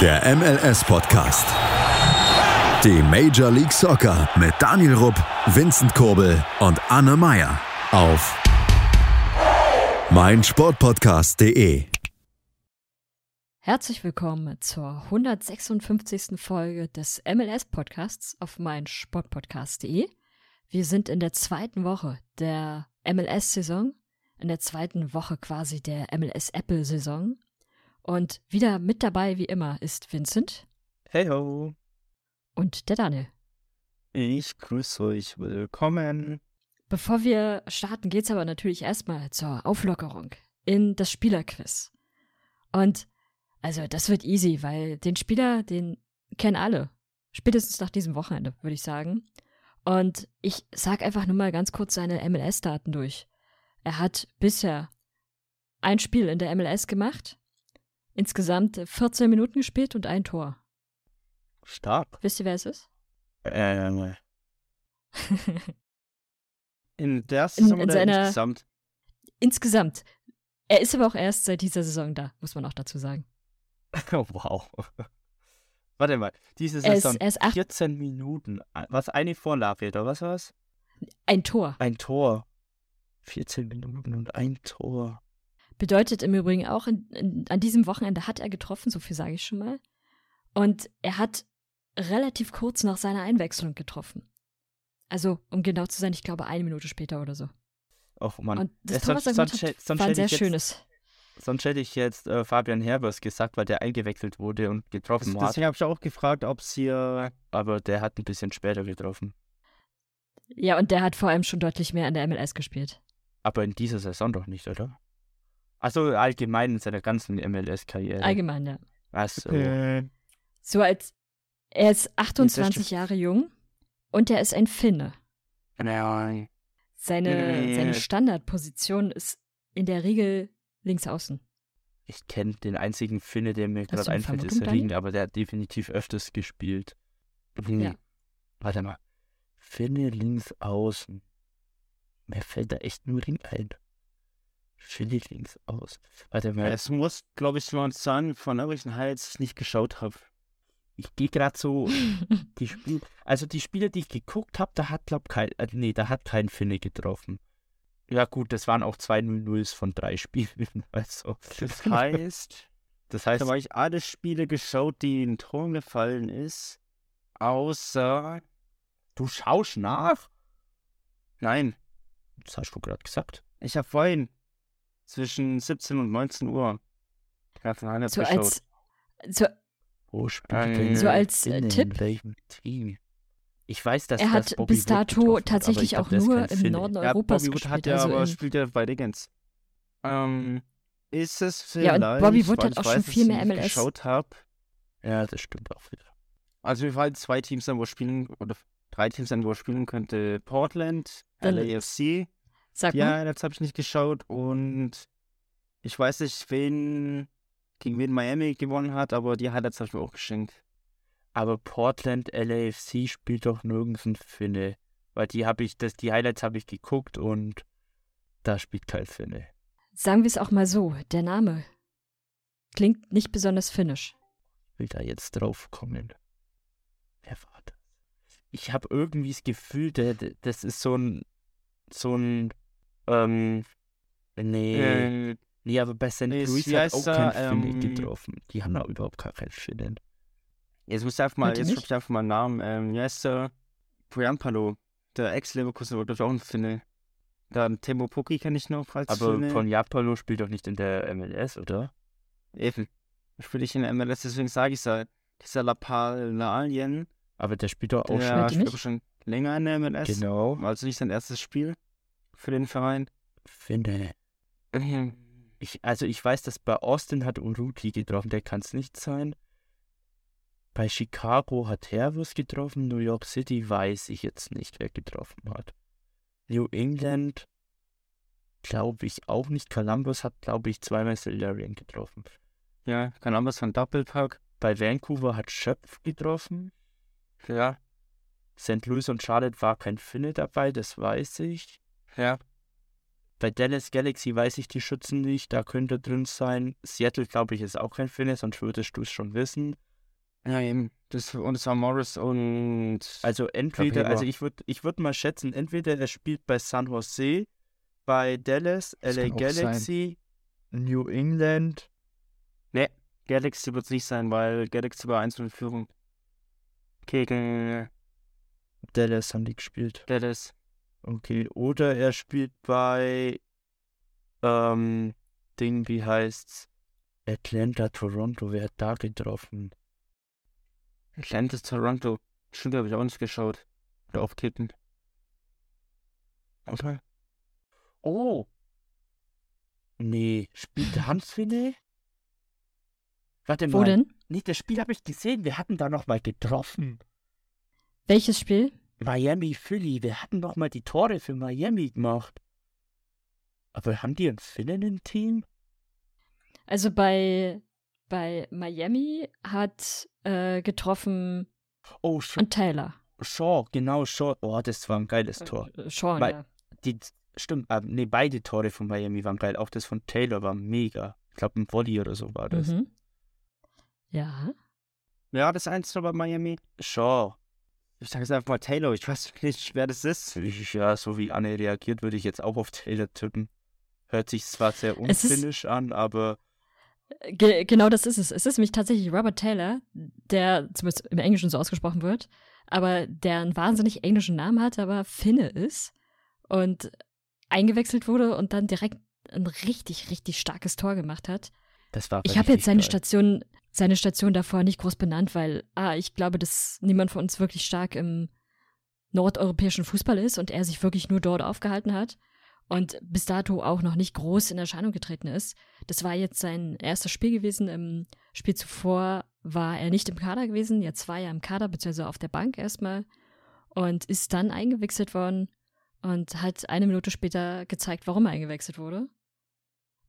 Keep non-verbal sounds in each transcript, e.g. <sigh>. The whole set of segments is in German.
Der MLS-Podcast. Die Major League Soccer mit Daniel Rupp, Vincent Kurbel und Anne Meyer auf meinsportpodcast.de. Herzlich willkommen zur 156. Folge des MLS-Podcasts auf meinsportpodcast.de. Wir sind in der zweiten Woche der MLS-Saison, in der zweiten Woche quasi der MLS-Apple-Saison. Und wieder mit dabei, wie immer, ist Vincent. Hey ho. Und der Daniel. Ich grüße euch. Willkommen. Bevor wir starten, geht's aber natürlich erstmal zur Auflockerung in das Spielerquiz. Und also, das wird easy, weil den Spieler, den kennen alle. Spätestens nach diesem Wochenende, würde ich sagen. Und ich sag einfach nur mal ganz kurz seine MLS-Daten durch. Er hat bisher ein Spiel in der MLS gemacht, insgesamt 14 Minuten gespielt und ein Tor. Stark. Wisst ihr, wer es ist? Ähm. <laughs> in der Saison in oder seiner- insgesamt? Insgesamt. Er ist aber auch erst seit dieser Saison da, muss man auch dazu sagen. Oh, <laughs> wow. Warte mal. Diese Er ist, Saison er ist acht, 14 Minuten. Was eine Vorlage oder was war's? ein Tor. Ein Tor. 14 Minuten und ein Tor. Bedeutet im Übrigen auch, in, in, an diesem Wochenende hat er getroffen, so viel sage ich schon mal. Und er hat relativ kurz nach seiner Einwechslung getroffen. Also, um genau zu sein, ich glaube eine Minute später oder so. Oh Mann. Und das Äh, was er sonst, sonst, hat, sonst war ein sehr jetzt, schönes. Sonst hätte ich jetzt äh, Fabian Herbers gesagt, weil der eingewechselt wurde und getroffen hat. Deswegen habe ich auch gefragt, ob es hier. Aber der hat ein bisschen später getroffen. Ja, und der hat vor allem schon deutlich mehr in der MLS gespielt. Aber in dieser Saison doch nicht, oder? Also allgemein in seiner ganzen MLS-Karriere. Allgemein, ja. Achso. Äh, So als er ist 28 stimmt. Jahre jung und er ist ein Finne. Nein. Seine, Nee. seine Standardposition ist in der Regel links außen. Ich kenne den einzigen Finne, der mir gerade einfällt, ist Vermutung, Ring, aber der hat definitiv öfters gespielt. Hm. Ja. Warte mal. Finne links außen. Mir fällt da echt nur Ring ein. Links außen. Warte mal. es muss, glaube ich, jemand sein, von irgendwelchen Highlights ich nicht geschaut habe. Ich gehe gerade so <laughs> die Spiel also die Spiele, die ich geguckt habe, da hat glaub kein äh, nee, da hat kein Finne getroffen. Ja gut, das waren auch zwei 0-0s von drei Spielen, <laughs> also. Das heißt, <laughs> Das da heißt, habe ich alle Spiele geschaut, die in Tor gefallen ist. Außer. du schaust nach? Nein, Das hast du gerade gesagt. ich habe vorhin zwischen 17 und 19 Uhr so als so, Wo spielt Ähm, denn so als äh, Finne? Tipp, In welchem Team? Ich weiß, dass er das hat Bobby bis dato tatsächlich glaub, auch nur im. Norden ja, Europas Bobby Wood gespielt. hat ja also aber in, spielt ja bei Dingens. Ähm, ist es Ja, vielleicht, und Bobby Wood hat ich auch weiß, schon viel mehr MLS. geschaut habe. Ja, das stimmt auch wieder. Also wir fallen zwei Teams sein, wo er spielen, oder drei Teams sein, wo er spielen könnte. Portland, Dann- LAFC. Sag Ja, mal, das habe ich nicht geschaut und ich weiß nicht, wen, gegen wen Miami gewonnen hat, aber die Highlights habe ich mir auch geschenkt. Aber Portland LAFC spielt doch nirgends ein Finne. Weil die habe ich, das, die Highlights habe ich geguckt und da spielt kein Finne. sagen wir es auch mal so, der Name klingt nicht besonders finnisch. will da jetzt drauf kommen. Wer war das? Ich habe irgendwie das Gefühl, das ist so ein, so ein, ähm, nee, Äh, nee, aber bei St. ist- Louis hat auch kein Finne Ähm, getroffen. Die haben da überhaupt gar keinen Finnen. jetzt muss ich einfach mal, jetzt nicht? ich einfach mal einen Namen. Ähm, wie heißt der? Poyampalo, der Ex-Leverkusen, war glaube ich auch ein Finne. Dann Temo Puki kenne ich noch als Aber Finne. von Japalo spielt doch nicht in der MLS, oder? Eben. Spiele ich in der MLS, deswegen sage ich es halt. Dieser Lapalien, Aber der spielt doch auch der ihr spielt aber schon länger in der MLS. schon. Genau. Also nicht sein erstes Spiel für den Verein. Finne. Ich, also ich weiß, dass bei Austin hat Uruti getroffen, der kann es nicht sein. Bei Chicago hat Hervus getroffen, New York City weiß ich jetzt nicht, wer getroffen hat. New England glaube ich auch nicht. Columbus hat, glaube ich, zweimal Solarian getroffen. Ja, anders von Doppelpack. Bei Vancouver hat Schöpf getroffen. Ja, St. Louis und Charlotte war kein Finne dabei, das weiß ich. Ja. Bei Dallas Galaxy weiß ich die Schützen nicht, da könnte drin sein. Seattle, glaube ich, ist auch kein Finne, sonst würdest du es schon wissen. Ja, eben. Das, und es war Morris und. Also entweder, Capella. also ich würde ich würd mal schätzen, entweder er spielt bei San Jose, bei Dallas, Das LA auch sein. Galaxy, New England. Galaxy wird es nicht sein, weil Galaxy war 1 in Führung. Gegen Dallas haben die gespielt. Dallas. Okay. Oder er spielt bei ähm, Ding, wie heißt's? Atlanta, Toronto, wer hat da getroffen? Atlantis Toronto. Stimmt, habe ich auch nicht geschaut. Oder auftippen. Okay. Oh! Nee, spielt der Hansfinne? Warte Wo mal. denn? Nee, das Spiel habe ich gesehen. Wir hatten da noch mal getroffen. Welches Spiel? Miami Philly. Wir hatten noch mal die Tore für Miami gemacht. Aber haben die einen Finnen im Team? Also bei, bei Miami hat äh, getroffen Oh, Sh und Taylor. Shaw, genau, Shaw. Oh, das war ein geiles Tor. Äh, Weil- ja. Die, stimmt, äh, nee, beide Tore von Miami waren geil. Auch das von Taylor war mega. Ich glaube, ein Volley oder so war das. Mhm. Ja. Ja, das 1 bei Miami. Shaw. Ich sage jetzt einfach mal Taylor. Ich weiß <laughs> nicht, wer das ist. Ich, ja, so wie Anne reagiert, würde ich jetzt auch auf Taylor tippen. Hört sich zwar sehr unfinnisch an, aber Ge genau das ist es. Es ist nämlich tatsächlich Robert Taylor, der zumindest im Englischen so ausgesprochen wird, aber der einen wahnsinnig englischen Namen hat, aber Finne ist und eingewechselt wurde und dann direkt ein richtig, richtig starkes Tor gemacht hat. Das war Ich habe jetzt seine geil. Station, seine Station davor nicht groß benannt, weil ah, ich glaube, dass niemand von uns wirklich stark im nordeuropäischen Fußball ist und er sich wirklich nur dort aufgehalten hat und bis dato auch noch nicht groß in Erscheinung getreten ist. Das war jetzt sein erstes Spiel gewesen. Im Spiel zuvor war er nicht im Kader gewesen, jetzt war er im Kader, beziehungsweise auf der Bank erstmal und ist dann eingewechselt worden und hat eine Minute später gezeigt, warum er eingewechselt wurde.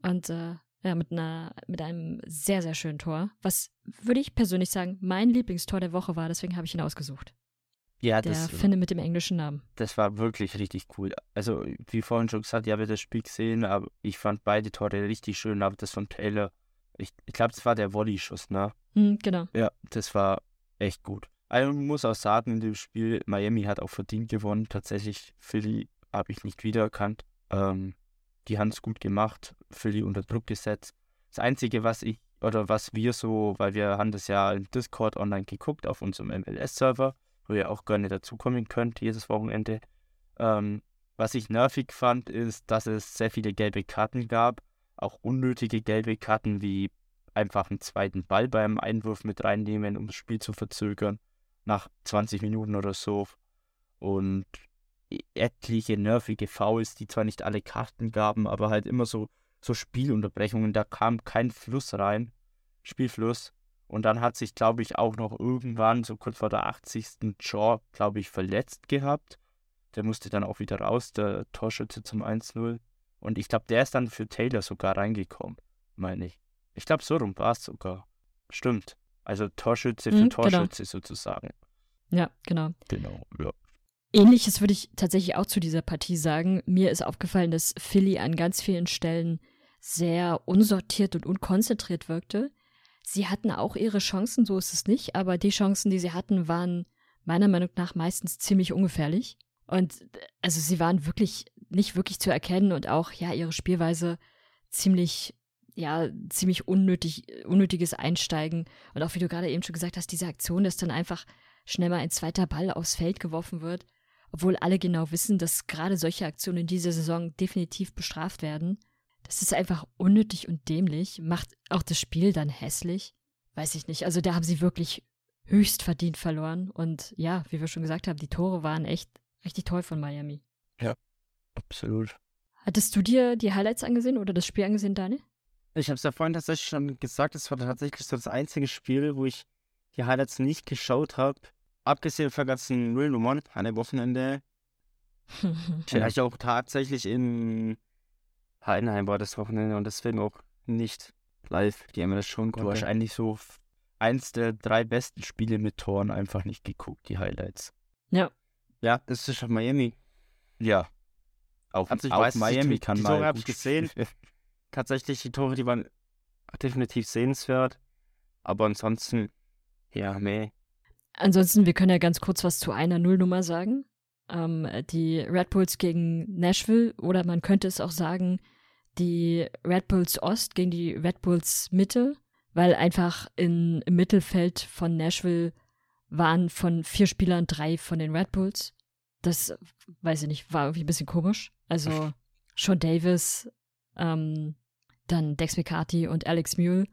Und äh, ja, mit einer, mit einem sehr, sehr schönen Tor. Was würde ich persönlich sagen, mein Lieblingstor der Woche war, deswegen habe ich ihn ausgesucht. Ja, Der das, Finne mit dem englischen Namen. das war wirklich richtig cool. Also, wie vorhin schon gesagt, ich habe das Spiel gesehen, aber ich fand beide Tore richtig schön, aber das von Taylor, ich, ich glaube, das war der Volley-Schuss, ne? Hm, genau. Ja, das war echt gut. Also man muss auch sagen, in dem Spiel, Miami hat auch verdient gewonnen. Tatsächlich, Philly habe ich nicht wiedererkannt. Ähm, die haben es gut gemacht, Philly unter Druck gesetzt. Das Einzige, was ich, oder was wir so, weil wir haben das ja im Discord online geguckt auf unserem MLS-Server, wo ihr auch gerne dazukommen könnt, jedes Wochenende. Ähm, was ich nervig fand, ist, dass es sehr viele gelbe Karten gab. Auch unnötige gelbe Karten, wie einfach einen zweiten Ball beim Einwurf mit reinnehmen, um das Spiel zu verzögern. Nach 20 Minuten oder so. Und etliche nervige Fouls, die zwar nicht alle Karten gaben, aber halt immer so, so Spielunterbrechungen. Da kam kein Fluss rein. Spielfluss. Und dann hat sich, glaube ich, auch noch irgendwann, so kurz vor der 80. Jaw, glaube ich, verletzt gehabt. Der musste dann auch wieder raus, der Torschütze zum 1-0. Und ich glaube, der ist dann für Taylor sogar reingekommen, meine ich. Ich glaube, so rum war es sogar. Stimmt. Also Torschütze für Mhm, genau. Torschütze sozusagen. Ja, genau. Genau, ja. Ähnliches würde ich tatsächlich auch zu dieser Partie sagen. Mir ist aufgefallen, dass Philly an ganz vielen Stellen sehr unsortiert und unkonzentriert wirkte. Sie hatten auch ihre Chancen, so ist es nicht, aber die Chancen, die sie hatten, waren meiner Meinung nach meistens ziemlich ungefährlich. Und also sie waren wirklich nicht wirklich zu erkennen und auch ja ihre Spielweise ziemlich ja ziemlich unnötig unnötiges Einsteigen und auch wie du gerade eben schon gesagt hast, diese Aktion, dass dann einfach schnell mal ein zweiter Ball aufs Feld geworfen wird, obwohl alle genau wissen, dass gerade solche Aktionen in dieser Saison definitiv bestraft werden. Das ist einfach unnötig und dämlich, macht auch das Spiel dann hässlich. Weiß ich nicht. Also da haben sie wirklich höchst verdient verloren. Und ja, wie wir schon gesagt haben, die Tore waren echt richtig toll von Miami. Absolut. Hattest du dir die Highlights angesehen oder das Spiel angesehen, Daniel? Ich habe es ja vorhin tatsächlich schon gesagt, es war tatsächlich so das einzige Spiel, wo ich die Highlights nicht geschaut habe. Abgesehen von ganzen Nullnummern an dem Wochenende. <laughs> Ich auch tatsächlich in Heidenheim war das Wochenende und deswegen auch nicht live die MLS schon Du hast eigentlich so eins der drei besten Spiele mit Toren einfach nicht geguckt, die Highlights. ja, Ja, das ist schon Miami. Ja. Auch, Also ich auch weiß, die- Miami die kann Tore mal hab ich gesehen. Tatsächlich, die Tore, die waren definitiv sehenswert. Aber ansonsten Ja, meh. Ansonsten, wir können ja ganz kurz was zu einer Nullnummer sagen. Ähm, die Red Bulls gegen Nashville oder man könnte es auch sagen, die Red Bulls Ost gegen die Red Bulls Mitte, weil einfach in, im Mittelfeld von Nashville waren von vier Spielern drei von den Red Bulls. Das, weiß ich nicht, war irgendwie ein bisschen komisch. Also Sean Davis, ähm, dann Dex McCarthy und Alex Mule,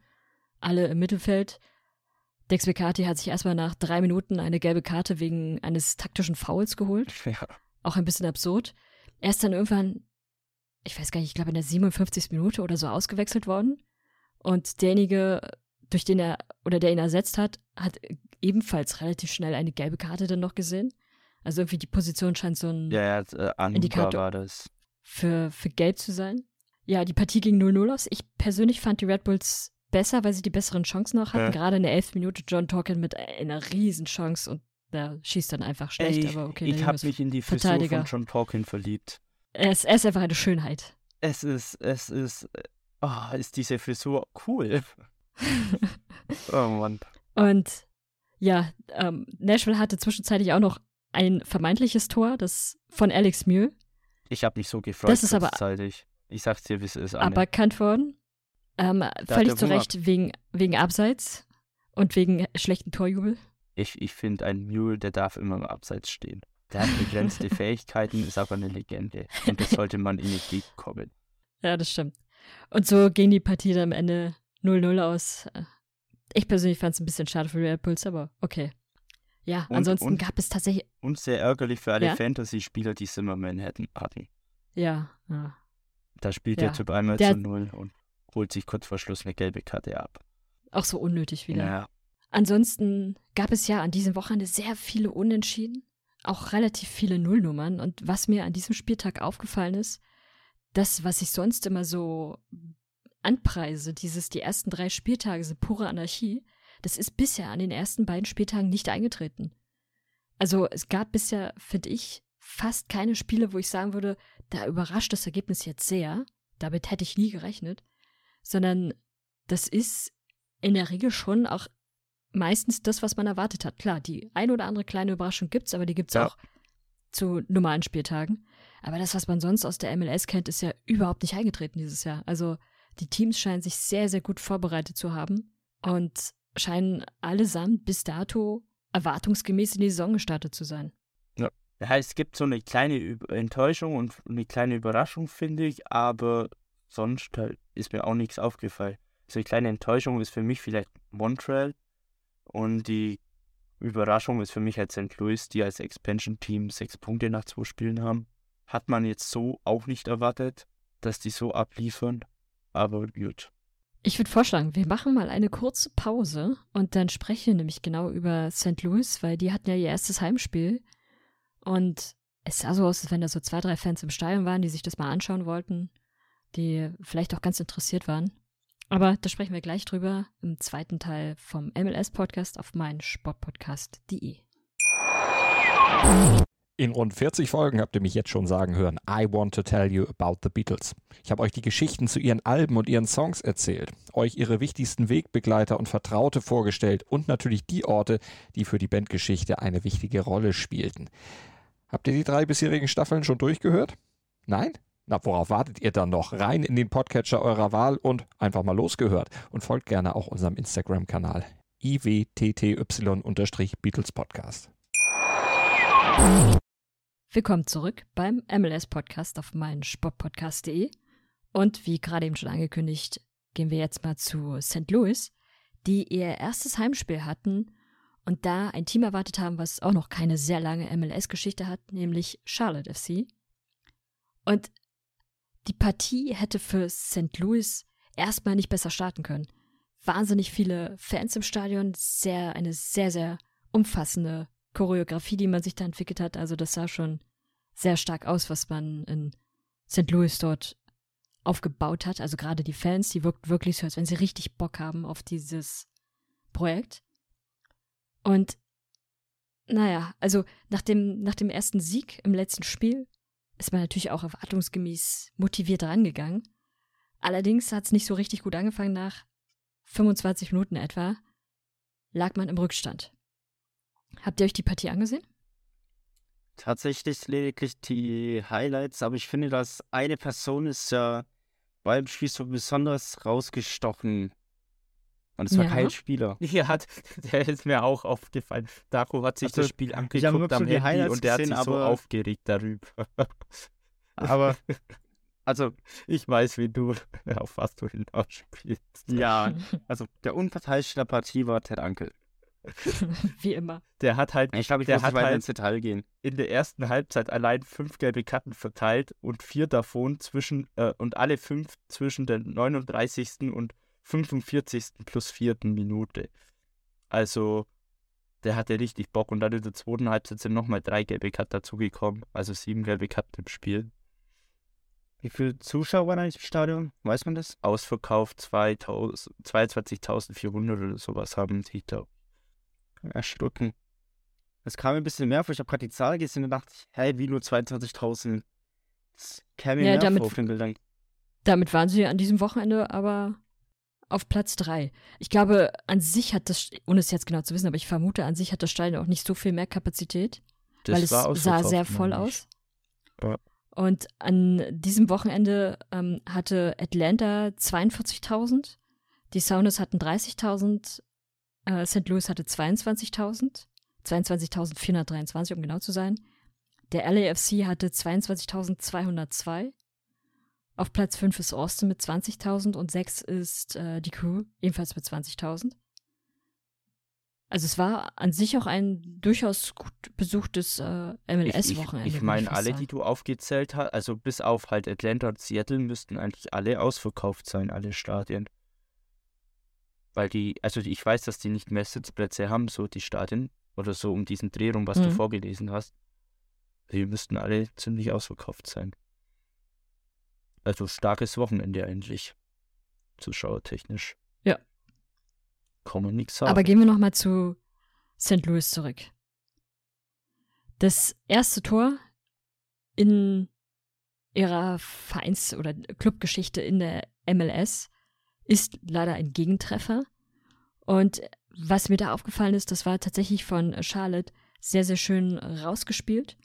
alle im Mittelfeld. Dex McCarthy hat sich erstmal nach drei Minuten eine gelbe Karte wegen eines taktischen Fouls geholt. Ja. Auch ein bisschen absurd. Er ist dann irgendwann, ich weiß gar nicht, ich glaube in der 57. Minute oder so ausgewechselt worden. Und derjenige, durch den er oder der ihn ersetzt hat, hat ebenfalls relativ schnell eine gelbe Karte dann noch gesehen. Also irgendwie die Position scheint so ein Ja, ja, äh, Indikator. für, für gelb zu sein. Ja, die Partie ging 0-0 aus. Ich persönlich fand die Red Bulls besser, weil sie die besseren Chancen auch hatten. Ja. Gerade in der 11. Minute John Torkin mit einer riesen Chance und der schießt dann einfach schlecht. Ey, aber okay, ich habe mich in die Frisur von John Tolkien verliebt. er, ist, er ist einfach eine Schönheit. Es ist, es ist, äh, oh, ist diese Frisur cool. <laughs> Oh Mann. Und ja, ähm, Nashville hatte zwischenzeitlich auch noch ein vermeintliches Tor, das von Alex Mule, Ich habe mich so gefreut Das ist aber-. Ich sag's dir, wie es ist, Anne. aberkannt worden. Ähm, völlig zu. Recht wegen, wegen Abseits und wegen schlechten Torjubel. Ich, ich finde, ein Mule, der darf immer im Abseits stehen. Der hat begrenzte <laughs> Fähigkeiten, ist aber eine Legende. Und das sollte man ihm entgegenkommen. Ja, das stimmt. Und so ging die Partie dann am Ende 0-0 aus. Ich persönlich fand es ein bisschen schade für Red Bulls, aber okay. Ja, Und- ansonsten und- gab es tatsächlich. Und sehr ärgerlich für alle Ja? Fantasy-Spieler, die Zimmerman hätten, hatten. Ja, ja. Da spielt Ja. der Typ einmal Der- zu null und holt sich kurz vor Schluss eine gelbe Karte ab. Auch so unnötig wieder. Naja, Ansonsten gab es ja an diesem Wochenende sehr viele Unentschieden, auch relativ viele Nullnummern. Und was mir an diesem Spieltag aufgefallen ist, das, was ich sonst immer so anpreise, dieses, die ersten drei Spieltage sind pure Anarchie, das ist bisher an den ersten beiden Spieltagen nicht eingetreten. Also es gab bisher, finde ich, fast keine Spiele, wo ich sagen würde, da überrascht das Ergebnis jetzt sehr. Damit hätte ich nie gerechnet. Sondern das ist in der Regel schon auch meistens das, was man erwartet hat. Klar, die ein oder andere kleine Überraschung gibt's, aber die gibt's Ja. auch zu normalen Spieltagen. Aber das, was man sonst aus der MLS kennt, ist ja überhaupt nicht eingetreten dieses Jahr. Also die Teams scheinen sich sehr, sehr gut vorbereitet zu haben und scheinen allesamt bis dato erwartungsgemäß in die Saison gestartet zu sein. Ja, es gibt so eine kleine Enttäuschung und eine kleine Überraschung, finde ich, aber sonst halt ist mir auch nichts aufgefallen. So eine kleine Enttäuschung ist für mich vielleicht Montreal und die Überraschung ist für mich halt St. Louis, die als Expansion-Team sechs Punkte nach zwei Spielen haben. Hat man jetzt so auch nicht erwartet, dass die so abliefern, aber gut. Ich würde vorschlagen, wir machen mal eine kurze Pause und dann sprechen wir nämlich genau über St. Louis, weil die hatten ja ihr erstes Heimspiel und es sah so aus, als wenn da so zwei, drei Fans im Stadion waren, die sich das mal anschauen wollten, die vielleicht auch ganz interessiert waren. Aber da sprechen wir gleich drüber im zweiten Teil vom MLS-Podcast auf meinen Sportpodcast.de. In rund 40 Folgen habt ihr mich jetzt schon sagen hören, I want to tell you about the Beatles. Ich habe euch die Geschichten zu ihren Alben und ihren Songs erzählt, euch ihre wichtigsten Wegbegleiter und Vertraute vorgestellt und natürlich die Orte, die für die Bandgeschichte eine wichtige Rolle spielten. Habt ihr die drei bisherigen Staffeln schon durchgehört? Nein? Na, worauf wartet ihr dann noch? Rein in den Podcatcher eurer Wahl und einfach mal losgehört. Und folgt gerne auch unserem Instagram-Kanal iwtty-Beatles Podcast. Willkommen zurück beim MLS-Podcast auf meinen Sportpodcast.de. Und wie gerade eben schon angekündigt, gehen wir jetzt mal zu St. Louis, die ihr erstes Heimspiel hatten und da ein Team erwartet haben, was auch noch keine sehr lange MLS-Geschichte hat, nämlich Charlotte FC. Und die Partie hätte für St. Louis erstmal nicht besser starten können. Wahnsinnig viele Fans im Stadion, sehr, eine sehr, sehr umfassende Choreografie, die man sich da entwickelt hat. Also das sah schon sehr stark aus, was man in St. Louis dort aufgebaut hat. Also gerade die Fans, die wirkt wirklich so, als wenn sie richtig Bock haben auf dieses Projekt. Und naja, also nach dem, nach dem ersten Sieg im letzten Spiel ist man natürlich auch erwartungsgemäß motiviert rangegangen. Allerdings hat es nicht so richtig gut angefangen nach 25 Minuten etwa. lag man im Rückstand. Habt ihr euch die Partie angesehen? Tatsächlich lediglich die Highlights, aber ich finde, dass eine Person ist ja beim Spiel so besonders rausgestochen. Und es war Ja. kein Spieler. <laughs> Ja, hat, der ist mir auch aufgefallen. Daco hat sich Also, das Spiel angeguckt am Handy Highlights und der hat gesehen, sich so aber- aufgeregt darüber. <laughs> Aber, <laughs> also, Ich weiß, wie du, auf was du hinaus spielst. ja, also der Unparteiische der Partie war Ted Ankel. Wie immer. Der hat halt Ich glaube, ich Der muss hat weiter halt- ins Detail gehen. in der ersten Halbzeit allein fünf gelbe Karten verteilt und vier davon zwischen, äh, und alle fünf zwischen der 39. und 45. plus vierten Minute. Also, der hatte richtig Bock und dann in der zweiten Halbzeit sind nochmal drei gelbe Karten dazugekommen. Also sieben gelbe Karten im Spiel. Wie viele Zuschauer waren eigentlich im Stadion? Weiß man das? Ausverkauft 2000 22.400 oder sowas haben die, glaube Erschrocken. Es kam mir ein bisschen mehr vor. Ich habe gerade die Zahl gesehen und dachte, ich, hey, wie nur 22.000? Das käme mir Ja, mehr damit- vor auf den Bildern. Damit waren sie an diesem Wochenende aber auf Platz 3. Ich glaube, an sich hat das, ohne es jetzt genau zu wissen, aber ich vermute, an sich hat das Stadion auch nicht so viel mehr Kapazität, Das weil es sah sehr voll aus. Ja. Und an diesem Wochenende ähm, hatte Atlanta 42.000, die Sounders hatten 30.000, äh, St. Louis hatte 22.000, 22.423, um genau zu sein. Der LAFC hatte 22.202. Auf Platz 5 ist Austin mit 20.000 und 6 ist äh, die Crew, ebenfalls mit 20.000. Also es war an sich auch ein durchaus gut besuchtes äh, Ich, MLS-Wochenende. ich, ich würde meine, alle, sagen. die du aufgezählt hast, also bis auf halt Atlanta und Seattle, müssten eigentlich alle ausverkauft sein, alle Stadien. Weil die, also ich weiß, dass die nicht mehr Sitzplätze haben, so die Stadien, oder so um diesen Dreh rum, was du Mhm. vorgelesen hast. Die müssten alle ziemlich ausverkauft sein. Also starkes Wochenende eigentlich. Zuschauertechnisch. Ja. Kann man nichts sagen. Aber gehen wir nochmal zu St. Louis zurück. Das erste Tor in ihrer Vereins- oder Clubgeschichte in der MLS ist leider ein Gegentreffer. Und was mir da aufgefallen ist, das war tatsächlich von Charlotte sehr, sehr schön rausgespielt.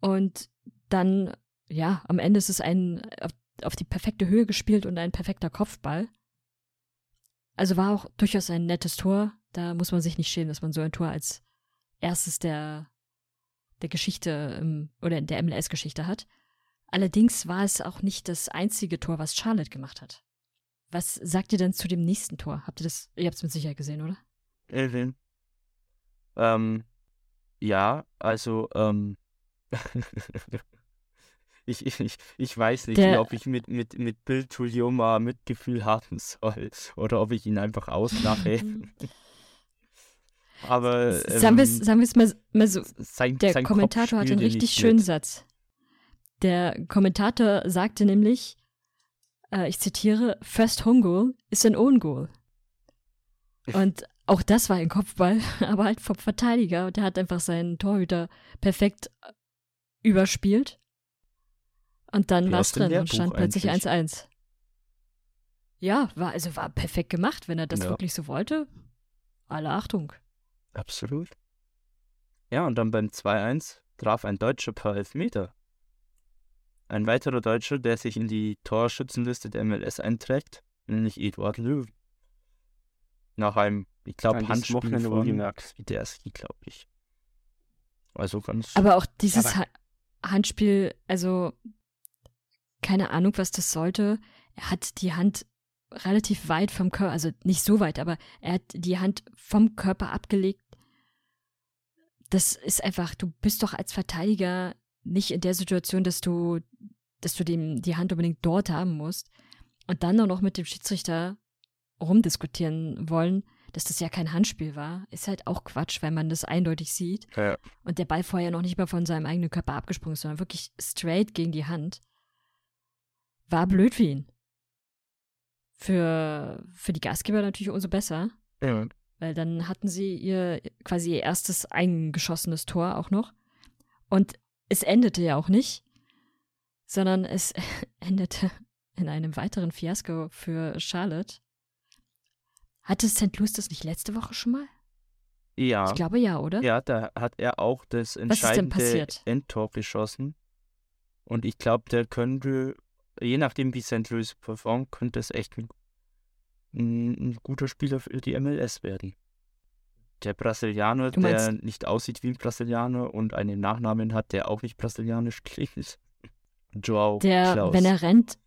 Und dann, ja, am Ende ist es ein auf, auf die perfekte Höhe gespielt und ein perfekter Kopfball. Also war auch durchaus ein nettes Tor. Da muss man sich nicht schämen, dass man so ein Tor als erstes der, der Geschichte ähm, oder der MLS-Geschichte hat. Allerdings war es auch nicht das einzige Tor, was Charlotte gemacht hat. Was sagt ihr denn zu dem nächsten Tor? Habt ihr das, ihr habt es mit Sicherheit gesehen, oder? Elvin. Ähm, ja, also, ähm, <laughs> ich, ich, ich, weiß nicht, Der- ob ich mit, mit, mit Bill Tulioma Mitgefühl haben soll oder ob ich ihn einfach auslache. <laughs> Aber sagen wir es ähm, mal, mal so, sein, der sein Kommentator hat einen richtig schönen mit. Satz. Der Kommentator sagte nämlich, äh, ich zitiere, First Home Goal ist ein Own Goal. <laughs> Und auch das war ein Kopfball, <laughs> aber halt vom Verteidiger. Und der hat einfach seinen Torhüter perfekt äh, überspielt. Und dann war es drin und stand plötzlich eigentlich. 1-1. Ja, war, also war perfekt gemacht, wenn er das Ja. wirklich so wollte. Alle Achtung. Absolut. Ja, und dann beim 2-1 traf ein Deutscher per Elfmeter. Ein weiterer Deutscher, der sich in die Torschützenliste der MLS einträgt, nämlich Eduard Löw. Nach einem, ich glaube, Handspiel von. Widerski, glaube ich. Also ganz... Aber auch dieses Aber- ha Handspiel, also keine Ahnung, was das sollte. Er hat die Hand relativ weit vom Körper, also nicht so weit, aber er hat die Hand vom Körper abgelegt. Das ist einfach, du bist doch als Verteidiger nicht in der Situation, dass du, dass du dem die Hand unbedingt dort haben musst und dann auch noch mit dem Schiedsrichter rumdiskutieren wollen, dass das ja kein Handspiel war, ist halt auch Quatsch, weil man das eindeutig sieht Ja, und der Ball vorher noch nicht mal von seinem eigenen Körper abgesprungen ist, sondern wirklich straight gegen die Hand. War blöd für ihn. Für, für die Gastgeber natürlich umso besser, ja. weil dann hatten sie ihr quasi ihr erstes eingeschossenes Tor auch noch. Und es endete ja auch nicht, sondern es <laughs> endete in einem weiteren Fiasko für Charlotte. Hatte St. Louis das nicht letzte Woche schon mal? Ja. Ich glaube ja, oder? Ja, da hat er auch das entscheidende? Endtor geschossen. Und ich glaube, der könnte, je nachdem wie St. Louis performt, könnte es echt ein, ein, guter Spieler für die MLS werden. Der Brasilianer, der nicht aussieht wie ein Brasilianer und einen Nachnamen hat, der auch nicht brasilianisch <laughs> klingt. Joao Der, Klaus. wenn er rennt,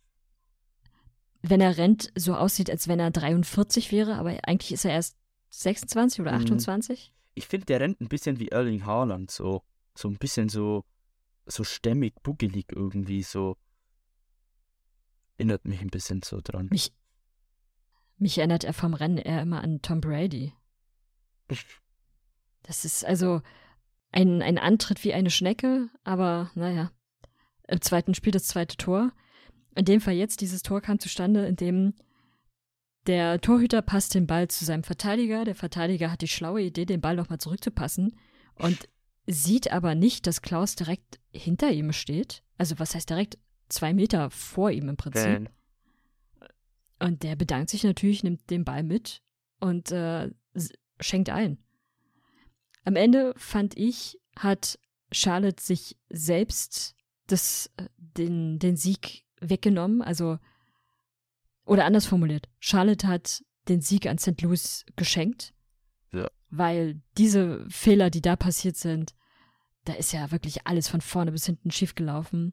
wenn er rennt, so aussieht, als wenn er 43 wäre, aber eigentlich ist er erst 26 oder Mhm. 28. ich finde, der rennt ein bisschen wie Erling Haaland, so, so ein bisschen so, so stämmig, buckelig irgendwie, so. Erinnert mich ein bisschen so dran. Mich, mich erinnert er vom Rennen eher immer an Tom Brady. <laughs> Das ist also ein, ein Antritt wie eine Schnecke, aber naja, im zweiten Spiel das zweite Tor. In dem Fall jetzt, dieses Tor kam zustande, indem der Torhüter passt den Ball zu seinem Verteidiger. Der Verteidiger hat die schlaue Idee, den Ball nochmal zurückzupassen und sieht aber nicht, dass Klaus direkt hinter ihm steht. Also was heißt direkt? Zwei Meter vor ihm im Prinzip. Fan. Und der bedankt sich natürlich, nimmt den Ball mit und äh, schenkt ein. Am Ende fand ich, hat Charlotte sich selbst das, äh, den, den Sieg weggenommen. Also, oder anders formuliert, Charlotte hat den Sieg an St. Louis geschenkt. Ja. Weil diese Fehler, die da passiert sind, da ist ja wirklich alles von vorne bis hinten schiefgelaufen.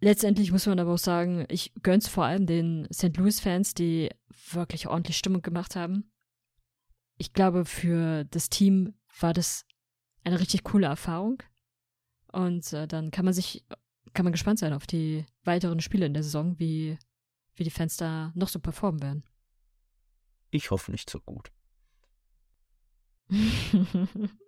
Letztendlich muss man aber auch sagen, ich gönn's vor allem den St. Louis-Fans, die wirklich ordentlich Stimmung gemacht haben. Ich glaube, für das Team war das eine richtig coole Erfahrung. Und äh, dann kann man sich, kann man gespannt sein auf die weiteren Spiele in der Saison, wie, wie die Fans da noch so performen werden. Ich hoffe nicht so gut. <laughs>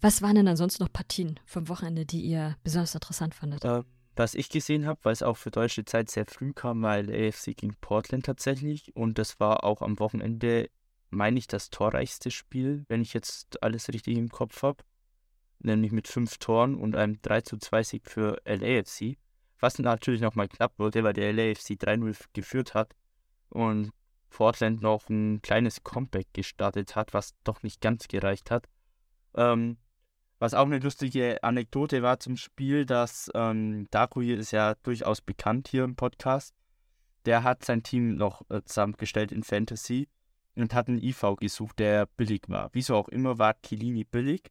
Was waren denn ansonsten noch Partien vom Wochenende, die ihr besonders interessant fandet? Äh, was ich gesehen habe, weil es auch für deutsche Zeit sehr früh kam, weil AFC gegen Portland tatsächlich. Und das war auch am Wochenende, meine ich, das torreichste Spiel, wenn ich jetzt alles richtig im Kopf habe. Nämlich mit fünf Toren und einem 3 zu 2 Sieg für LAFC. Was natürlich nochmal knapp wurde, weil der LAFC 3-0 geführt hat. Und Portland noch ein kleines Comeback gestartet hat, was doch nicht ganz gereicht hat. Ähm, was auch eine lustige Anekdote war zum Spiel, dass ähm, Daku hier ist ja durchaus bekannt hier im Podcast. Der hat sein Team noch äh, zusammengestellt in Fantasy und hat einen IV gesucht, der billig war. Wieso auch immer war Kilini billig.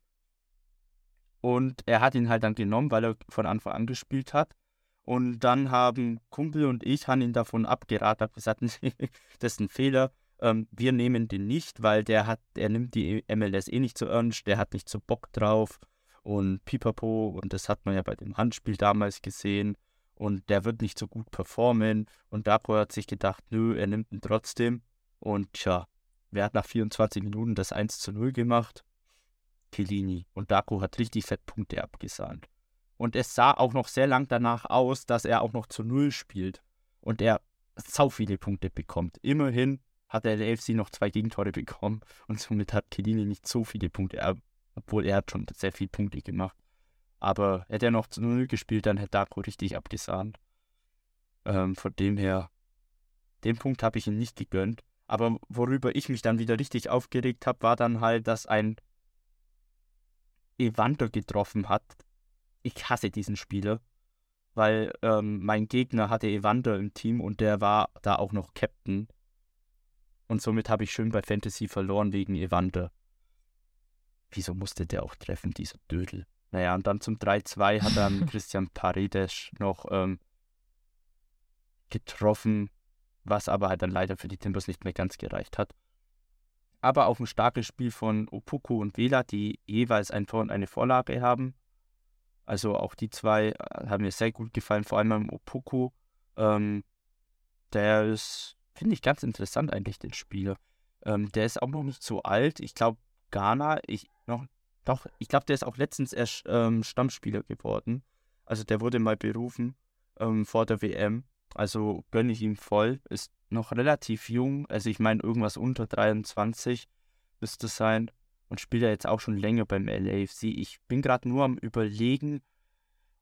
Und er hat ihn halt dann genommen, weil er von Anfang an gespielt hat. Und dann haben Kumpel und ich haben ihn davon abgeraten, haben gesagt, <laughs> das ist ein Fehler. Ähm, wir nehmen den nicht, weil der hat, er nimmt die MLS eh nicht so ernst, der hat nicht so Bock drauf und pipapo und das hat man ja bei dem Handspiel damals gesehen und der wird nicht so gut performen und Dapo hat sich gedacht, nö, er nimmt ihn trotzdem und tja, wer hat nach 24 Minuten das 1 zu 0 gemacht? Chiellini und Daco hat richtig fett Punkte abgesahnt. Und es sah auch noch sehr lang danach aus, dass er auch noch zu Null spielt und er sau viele Punkte bekommt. Immerhin hat der LFC noch zwei Gegentore bekommen und somit hat Chiellini nicht so viele Punkte, obwohl er hat schon sehr viele Punkte gemacht. Aber hätte er noch zu Null gespielt, dann hätte Daco richtig abgesahnt. Ähm, von dem her, den Punkt habe ich ihm nicht gegönnt. Aber worüber ich mich dann wieder richtig aufgeregt habe, war dann halt, dass ein Evander getroffen hat. Ich hasse diesen Spieler, weil ähm, mein Gegner hatte Evander im Team und der war da auch noch Captain. Und somit habe ich schön bei Fantasy verloren wegen Evander. Wieso musste der auch treffen, dieser Dödel? Naja, und dann zum 3-2 hat dann <laughs> Christian Paredes noch ähm, getroffen, was aber halt dann leider für die Timbers nicht mehr ganz gereicht hat. Aber auch ein starkes Spiel von Opoku und Vela, die jeweils ein Tor und eine Vorlage haben. Also auch die zwei äh, haben mir sehr gut gefallen, vor allem am Opoku. Ähm, der ist, finde ich, ganz interessant eigentlich, den Spieler. Ähm, der ist auch noch nicht so alt. Ich glaube, Ghana, ich noch, doch, ich glaube, der ist auch letztens erst ähm, Stammspieler geworden. Also der wurde mal berufen ähm, vor der WM. Also gönne ich ihm voll. Ist noch relativ jung. Also ich meine, irgendwas unter 23 müsste sein. Und spielt ja jetzt auch schon länger beim LAFC. Ich bin gerade nur am überlegen,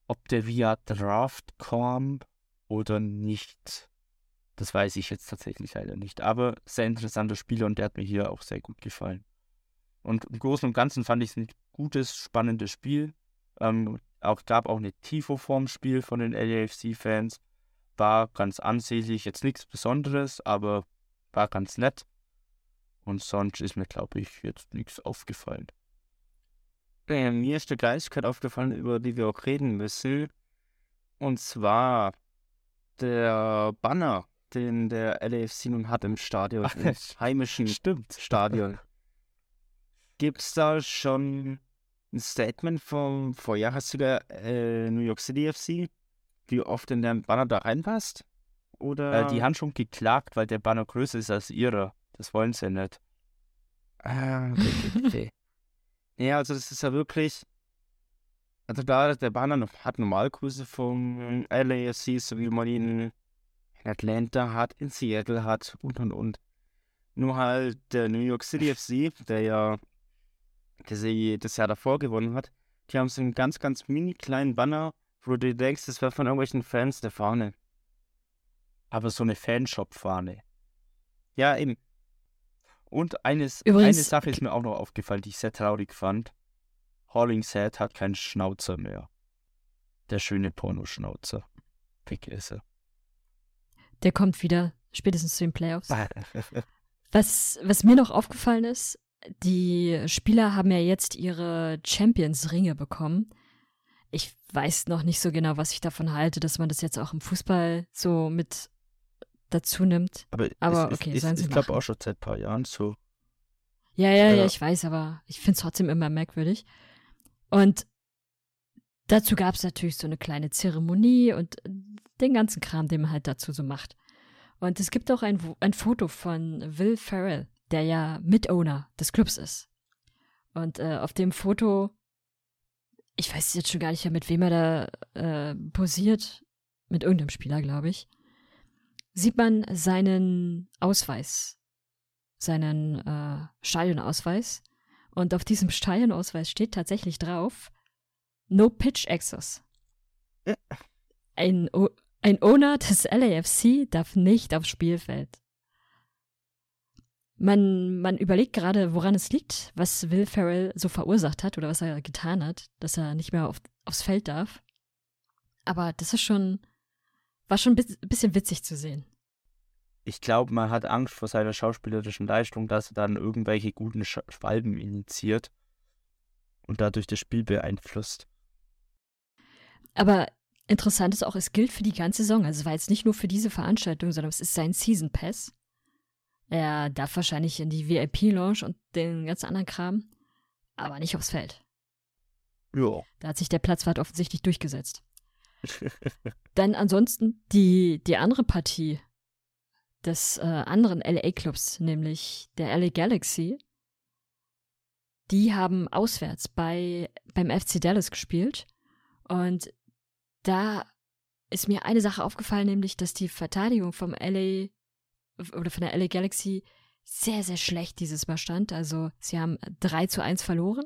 ob der via Draft kommt oder nicht. Das weiß ich jetzt tatsächlich leider nicht. Aber sehr interessanter Spieler und der hat mir hier auch sehr gut gefallen. Und im Großen und Ganzen fand ich es ein gutes, spannendes Spiel. Ähm, auch gab auch eine Tifo vorm Spiel von den LAFC-Fans. War ganz ansehnlich, jetzt nichts Besonderes, aber war ganz nett. Und sonst ist mir, glaube ich, jetzt nichts aufgefallen. Äh, mir ist eine Kleinigkeit aufgefallen, über die wir auch reden müssen. Und zwar der Banner, den der LAFC nun hat im Stadion, Ach, im <laughs> heimischen Stimmt. Stadion. <laughs> Gibt es da schon ein Statement vom Vorjahressieger äh, New York City FC, wie oft in der Banner da reinpasst? Oder? Äh, die haben schon geklagt, weil der Banner größer ist als ihrer. Das wollen sie nicht. Ah, okay, okay, <laughs> ja, also das ist ja wirklich. Also da der Banner hat Normalgröße vom LAFC, so wie man ihn in Atlanta hat, in Seattle hat und und und. Nur halt der New York City FC, der ja der sie das Jahr davor gewonnen hat, die haben so einen ganz, ganz mini kleinen Banner, wo du dir denkst, das wäre von irgendwelchen Fans der Fahne. Aber so eine Fanshop-Fahne. Ja, eben. Und eines, Übrigens- eine Sache ist mir auch noch aufgefallen, die ich sehr traurig fand. Hollingshead hat keinen Schnauzer mehr. Der schöne Pornoschnauzer. Weg ist er. Der kommt wieder, spätestens zu den Playoffs. Was, was mir noch aufgefallen ist, die Spieler haben ja jetzt ihre Champions-Ringe bekommen. Ich weiß noch nicht so genau, was ich davon halte, dass man das jetzt auch im Fußball so mit dazu nimmt. Aber, Aber es, okay, ist, sollen ist, sie ich glaube auch schon seit ein paar Jahren so. Ja, ja, ja, Ja. ich weiß, aber ich finde es trotzdem immer merkwürdig. Und dazu gab es natürlich so eine kleine Zeremonie und den ganzen Kram, den man halt dazu so macht. Und es gibt auch ein, ein Foto von Will Ferrell, der ja Mitowner des Clubs ist. Und äh, auf dem Foto, ich weiß jetzt schon gar nicht mehr, mit wem er da äh, posiert, mit irgendeinem Spieler, glaube ich, sieht man seinen Ausweis, seinen äh, Stadionausweis. Und auf diesem Stadionausweis steht tatsächlich drauf, No Pitch Access. Ja. Ein, O- ein Owner des LAFC darf nicht aufs Spielfeld. Man, man überlegt gerade, woran es liegt, was Will Ferrell so verursacht hat oder was er getan hat, dass er nicht mehr auf, aufs Feld darf. Aber das ist schon, war schon ein bis- bisschen witzig zu sehen. Ich glaube, man hat Angst vor seiner schauspielerischen Leistung, dass er dann irgendwelche guten Sch Schwalben initiiert und dadurch das Spiel beeinflusst. Aber interessant ist auch, es gilt für die ganze Saison. Also es war jetzt nicht nur für diese Veranstaltung, sondern es ist sein Season Pass. Er darf wahrscheinlich in die VIP-Lounge und den ganzen anderen Kram, aber nicht aufs Feld. Ja. Da hat sich der Platzwart offensichtlich durchgesetzt. <laughs> Dann ansonsten die, die andere Partie des äh, anderen LA-Clubs, nämlich der LA Galaxy, die haben auswärts bei, beim FC Dallas gespielt. Und da ist mir eine Sache aufgefallen, nämlich, dass die Verteidigung vom LA oder von der LA Galaxy sehr, sehr schlecht dieses Mal stand. Also sie haben 3 zu 1 verloren.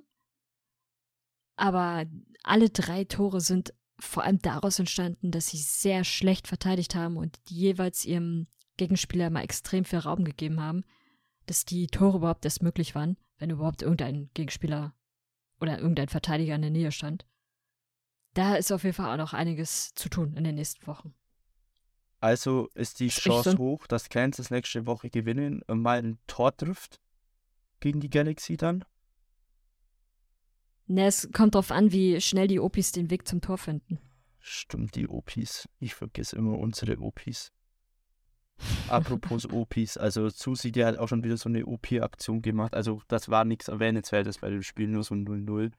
Aber alle drei Tore sind vor allem daraus entstanden, dass sie sehr schlecht verteidigt haben und jeweils ihrem Gegenspieler mal extrem viel Raum gegeben haben, dass die Tore überhaupt erst möglich waren, wenn überhaupt irgendein Gegenspieler oder irgendein Verteidiger in der Nähe stand. Da ist auf jeden Fall auch noch einiges zu tun in den nächsten Wochen. Also ist die Sprich Chance so- hoch, dass Kansas nächste Woche gewinnen und mal ein Tor trifft gegen die Galaxy dann. Ne, es kommt drauf an, wie schnell die Opis den Weg zum Tor finden. Stimmt, die OPs. Ich vergesse immer unsere OPs. <laughs> Apropos OPs, also Susi, die hat auch schon wieder so eine OP-Aktion gemacht. Also das war nichts Erwähnenswertes bei dem Spiel, nur so ein 0-0.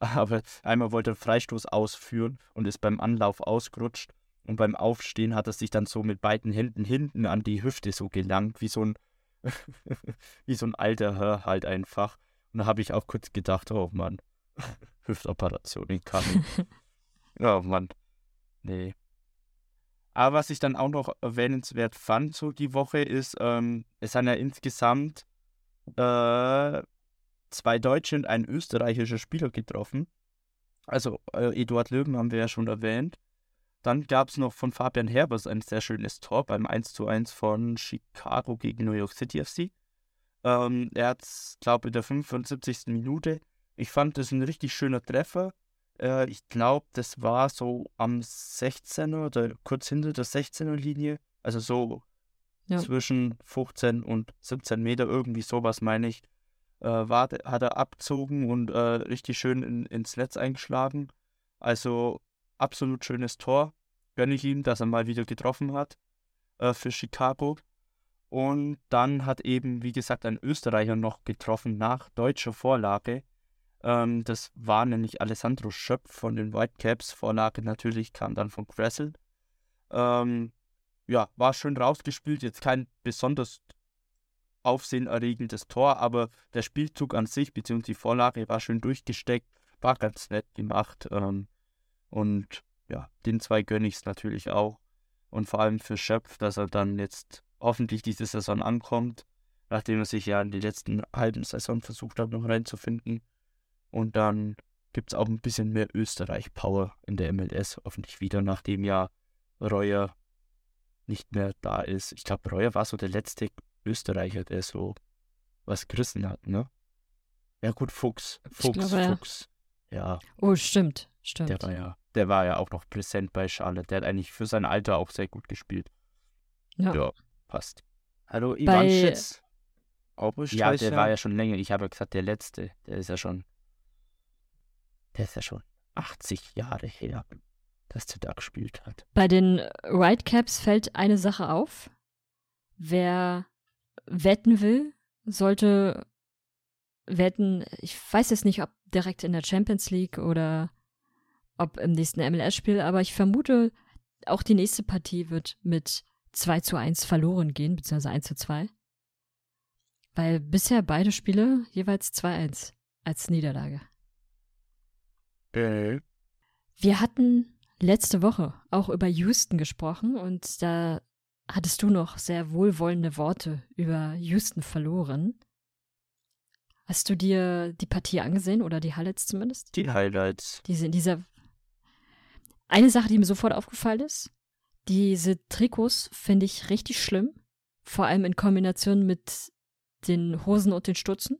Aber einmal wollte er Freistoß ausführen und ist beim Anlauf ausgerutscht. Und beim Aufstehen hat er sich dann so mit beiden Händen hinten an die Hüfte so gelangt, wie so ein, <laughs> wie so ein alter Herr halt einfach. Und da habe ich auch kurz gedacht, oh Mann, <laughs> Hüftoperation in Coming. <laughs> Oh Mann. Nee. Aber was ich dann auch noch erwähnenswert fand, so die Woche, ist, ähm, es sind ja insgesamt äh, zwei deutsche und ein österreichischer Spieler getroffen. Also äh, Eduard Löwen haben wir ja schon erwähnt. Dann gab es noch von Fabian Herbers ein sehr schönes Tor beim 1:1 von Chicago gegen New York City FC. Ähm, er hat es, glaube ich, in der 75. Minute. Ich fand das ein richtig schöner Treffer. Äh, ich glaube, das war so am 16er oder kurz hinter der 16er Linie. Also so Ja. zwischen 15 und 17 Meter, irgendwie sowas meine ich. Äh, war, hat er abgezogen und äh, richtig schön in, ins Netz eingeschlagen. Also absolut schönes Tor. Gönne ich ihm, dass er mal wieder getroffen hat äh, für Chicago. Und dann hat eben, wie gesagt, ein Österreicher noch getroffen nach deutscher Vorlage. Ähm, das war nämlich Alessandro Schöpf von den Whitecaps. Vorlage natürlich kam dann von Gressel. Ähm, ja, war schön rausgespielt. Jetzt kein besonders aufsehenerregendes Tor, aber der Spielzug an sich, beziehungsweise die Vorlage war schön durchgesteckt, war ganz nett gemacht. Ähm, und ja, den zwei gönne ich es natürlich auch. Und vor allem für Schöpf, dass er dann jetzt hoffentlich diese Saison ankommt, nachdem er sich ja in die letzten halben Saison versucht hat, noch reinzufinden. Und dann gibt es auch ein bisschen mehr Österreich-Power in der MLS, hoffentlich wieder, nachdem ja Reuer nicht mehr da ist. Ich glaube, Reuer war so der letzte Österreicher, der so was gerissen hat, ne? Ja gut, Fuchs, Fuchs, glaube, ja. Fuchs. Ja, Oh, stimmt. Stimmt. der war ja, der war ja auch noch präsent bei Charlotte. Der hat eigentlich für sein Alter auch sehr gut gespielt. Ja. Ja, passt. Hallo, Bei- Ivanschitz. Auch Ja, der war ja schon länger. Ich habe ja gesagt, der letzte. Der ist ja schon. Der ist ja schon 80 Jahre her, dass der da gespielt hat. Bei den Whitecaps fällt eine Sache auf. Wer wetten will, sollte wetten, ich weiß jetzt nicht, ob direkt in der Champions League oder ob im nächsten MLS-Spiel, aber ich vermute, auch die nächste Partie wird mit 2 zu 1 verloren gehen, beziehungsweise 1 zu 2. Weil bisher beide Spiele jeweils 2-1 als Niederlage. Äh. Wir hatten letzte Woche auch über Houston gesprochen und da hattest du noch sehr wohlwollende Worte über Houston verloren. Hast du dir die Partie angesehen oder die Highlights zumindest? Die Highlights. Diese, dieser. Eine Sache, die mir sofort aufgefallen ist, diese Trikots finde ich richtig schlimm. Vor allem in Kombination mit den Hosen und den Stutzen.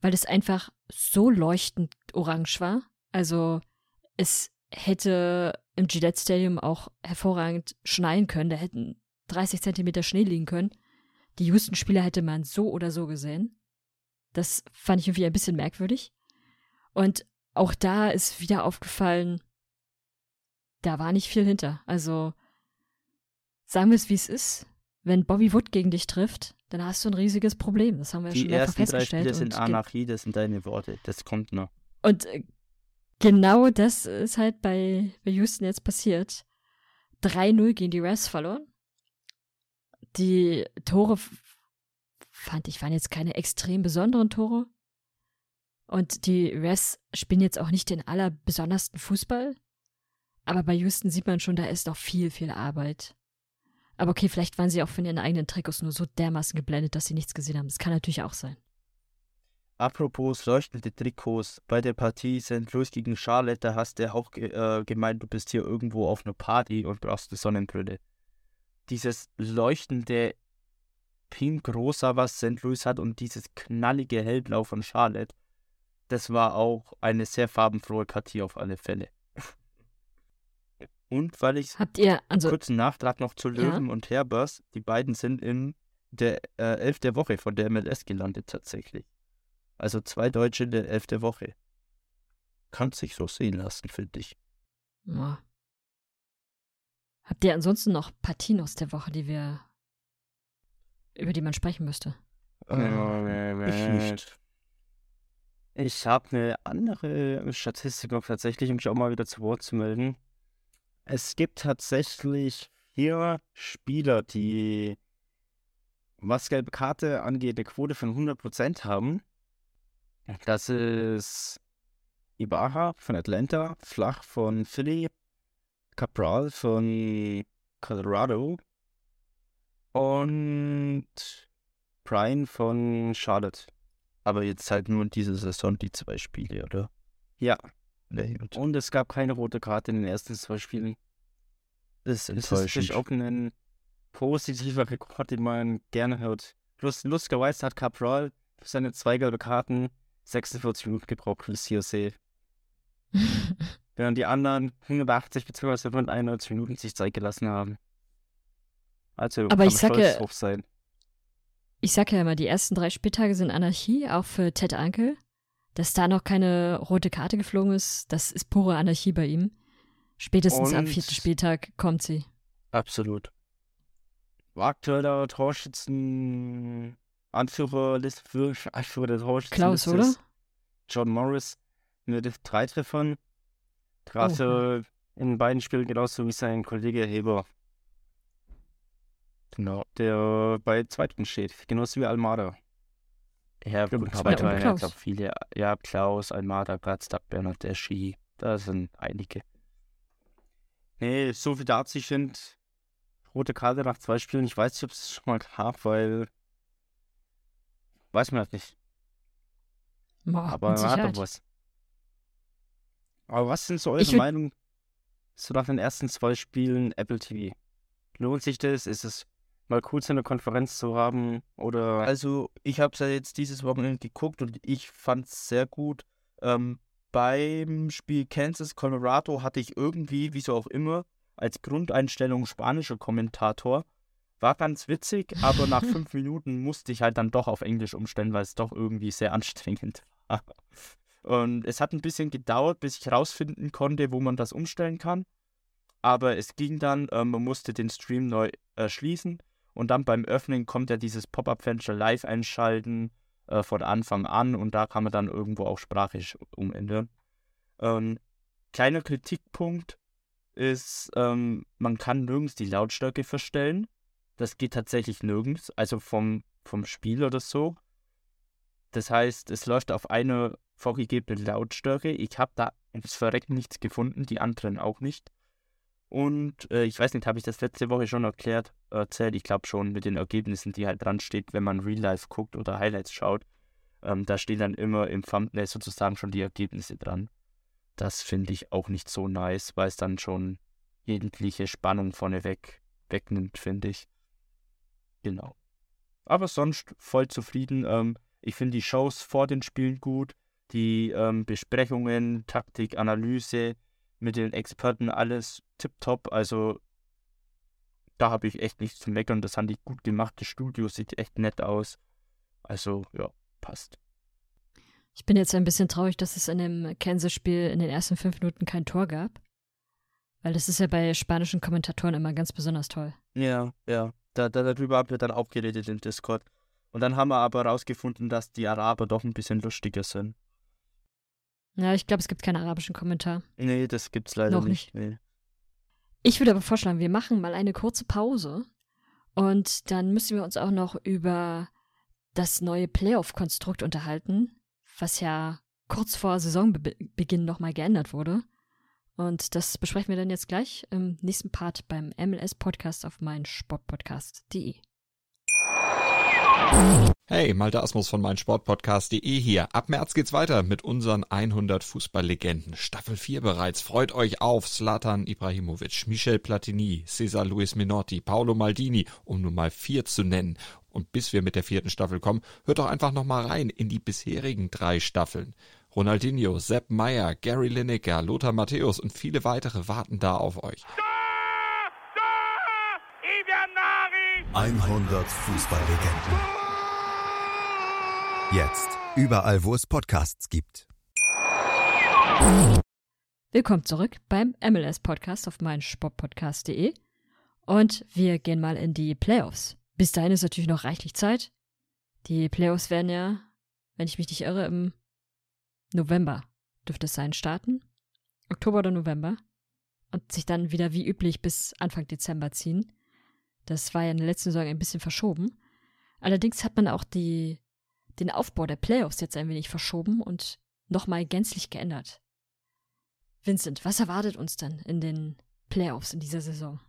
Weil es einfach so leuchtend orange war. Also es hätte im Gillette Stadium auch hervorragend schneien können. Da hätten 30 Zentimeter Schnee liegen können. Die Houston-Spieler hätte man so oder so gesehen. Das fand ich irgendwie ein bisschen merkwürdig. Und auch da ist wieder aufgefallen, da war nicht viel hinter. Also sagen wir es, wie es ist. Wenn Bobby Wood gegen dich trifft, dann hast du ein riesiges Problem. Das haben wir ja Die schon mehrfach ersten drei festgestellt. Spiele sind Anarchie, das sind deine Worte. Das kommt noch. und äh, genau das ist halt bei, bei Houston jetzt passiert. 3-0 gegen die Rams verloren. Die Tore fand ich waren jetzt keine extrem besonderen Tore. Und die Rams spielen jetzt auch nicht den allerbesondersten Fußball. Aber bei Houston sieht man schon, da ist noch viel, viel Arbeit. Aber okay, vielleicht waren sie auch von ihren eigenen Trikots nur so dermaßen geblendet, dass sie nichts gesehen haben. Das kann natürlich auch sein. Apropos leuchtende Trikots, bei der Partie St. Louis gegen Charlotte, da hast du auch äh, gemeint, du bist hier irgendwo auf einer Party und brauchst eine Sonnenbrille. Dieses leuchtende Pink-Rosa, was St. Louis hat und dieses knallige Hellblau von Charlotte, das war auch eine sehr farbenfrohe Partie auf alle Fälle. <laughs> Und weil ich Habt ihr, also kurzen Nachtrag noch zu Ja. Löwen und Herbers. Die beiden sind in der äh, Elf der Woche von der MLS gelandet tatsächlich. Also zwei Deutsche in der Elf der Woche. Kann sich so sehen lassen, finde ich. Ja. Habt ihr ansonsten noch Partien aus der Woche, die wir über die man sprechen müsste? Äh, ich nicht. Ich habe eine andere Statistik noch tatsächlich, um mich auch mal wieder zu Wort zu melden. Es gibt tatsächlich vier Spieler, die, was gelbe Karte angeht, eine Quote von 100% haben. Das ist Ibarra von Atlanta, Flach von Philly, Cabral von Colorado und Brian von Charlotte. Aber jetzt halt nur in dieser Saison die zwei Spiele, oder? Ja, Nee, und es gab keine rote Karte in den ersten zwei Spielen. Das ist natürlich auch ein positiver Rekord, den man gerne hört. Lustigerweise hat Cabral für seine zwei gelbe Karten 46 Minuten gebraucht für das COC. <laughs> Während die anderen 180 bzw. 191 Minuten sich Zeit gelassen haben. Also Aber ich man sag stolz ja-. Ich sag ja immer, die ersten drei Spieltage sind Anarchie, auch für Ted Ankel. Dass da noch keine rote Karte geflogen ist, das ist pure Anarchie bei ihm. Spätestens am Und- vierten Spieltag kommt sie. Absolut. War aktueller Torschützen Anführer, List für Anführer der Torschützen. Klaus, oder? John Morris mit drei Treffern. Treffer in beiden Spielen genauso wie sein Kollege Heber. Genau, der bei zweiten steht, genauso wie Almada. Ja, gut, aber drei, Klaus. ich glaube viele. Ja, Klaus, Almada, Graztag, Bernardeschi, da sind einige. Nee, so viel dazu, finde, rote Karte nach zwei Spielen, ich weiß nicht, ob es schon mal gab, weil weiß man halt nicht. Boah, Aber man hat doch was. Aber was sind so eure Ich Meinungen so nach den ersten zwei Spielen Apple TV? Lohnt sich das? Ist es mal cool, so eine Konferenz zu haben? Oder Also, ich habe es ja jetzt dieses Wochenende geguckt und ich fand es sehr gut. Ähm, beim Spiel Kansas Colorado hatte ich irgendwie, wieso auch immer, als Grundeinstellung spanischer Kommentator. War ganz witzig, aber nach fünf Minuten musste ich halt dann doch auf Englisch umstellen, weil es doch irgendwie sehr anstrengend war. Und es hat ein bisschen gedauert, bis ich rausfinden konnte, wo man das umstellen kann. Aber es ging dann, ähm, man musste den Stream neu äh, schließen und dann beim Öffnen kommt ja dieses Pop-Up-Fenster live einschalten äh, von Anfang an und da kann man dann irgendwo auch sprachisch umändern. Ähm, kleiner Kritikpunkt ist, ähm, man kann nirgends die Lautstärke verstellen. Das geht tatsächlich nirgends, also vom, vom Spiel oder so. Das heißt, es läuft auf eine vorgegebene Lautstärke. Ich habe da ins Verrecken nichts gefunden, die anderen auch nicht. Und äh, ich weiß nicht, habe ich das letzte Woche schon erklärt, erzählt? Ich glaube schon mit den Ergebnissen, die halt dran steht, wenn man Real Life guckt oder Highlights schaut. Ähm, da stehen dann immer im Thumbnail sozusagen schon die Ergebnisse dran. Das finde ich auch nicht so nice, weil es dann schon jegliche Spannung vorneweg wegnimmt, finde ich. Genau. Aber sonst voll zufrieden. Ähm, ich finde die Shows vor den Spielen gut. Die ähm, Besprechungen, Taktik, Analyse mit den Experten, alles tipptopp. Also da habe ich echt nichts zu meckern. Das haben die gut gemacht. Das Studio sieht echt nett aus. Also ja, passt. Ich bin jetzt ein bisschen traurig, dass es in dem Kansas-Spiel in den ersten fünf Minuten kein Tor gab. Weil das ist ja bei spanischen Kommentatoren immer ganz besonders toll. Ja, ja. Da, da, darüber haben wir dann auch geredet im Discord. Und dann haben wir aber herausgefunden, dass die Araber doch ein bisschen lustiger sind. Ja, ich glaube, es gibt keinen arabischen Kommentar. Nee, das gibt's leider Noch nicht. Nee. Ich würde aber vorschlagen, wir machen mal eine kurze Pause und dann müssen wir uns auch noch über das neue Playoff-Konstrukt unterhalten, was ja kurz vor Saisonbeginn nochmal geändert wurde. Und das besprechen wir dann jetzt gleich im nächsten Part beim MLS-Podcast auf meinsportpodcast.de. Hey, Malte Asmus von meinsportpodcast.de hier. Ab März geht's weiter mit unseren 100 Fußballlegenden. Staffel 4 bereits. Freut euch auf Zlatan Ibrahimovic, Michel Platini, Cesar Luis Minotti, Paolo Maldini, um nur mal vier zu nennen. Und bis wir mit der vierten Staffel kommen, hört doch einfach noch mal rein in die bisherigen drei Staffeln. Ronaldinho, Sepp Meyer, Gary Lineker, Lothar Matthäus und viele weitere warten da auf euch. 100 Fußballlegenden. Jetzt überall, wo es Podcasts gibt. Willkommen zurück beim MLS-Podcast auf meinsportpodcast.de. Und wir gehen mal in die Playoffs. Bis dahin ist natürlich noch reichlich Zeit. Die Playoffs werden ja, wenn ich mich nicht irre, im November dürfte es sein, starten. Oktober oder November. Und sich dann wieder wie üblich bis Anfang Dezember ziehen. Das war ja in der letzten Saison ein bisschen verschoben. Allerdings hat man auch die, den Aufbau der Playoffs jetzt ein wenig verschoben und nochmal gänzlich geändert. Vincent, was erwartet uns denn in den Playoffs in dieser Saison?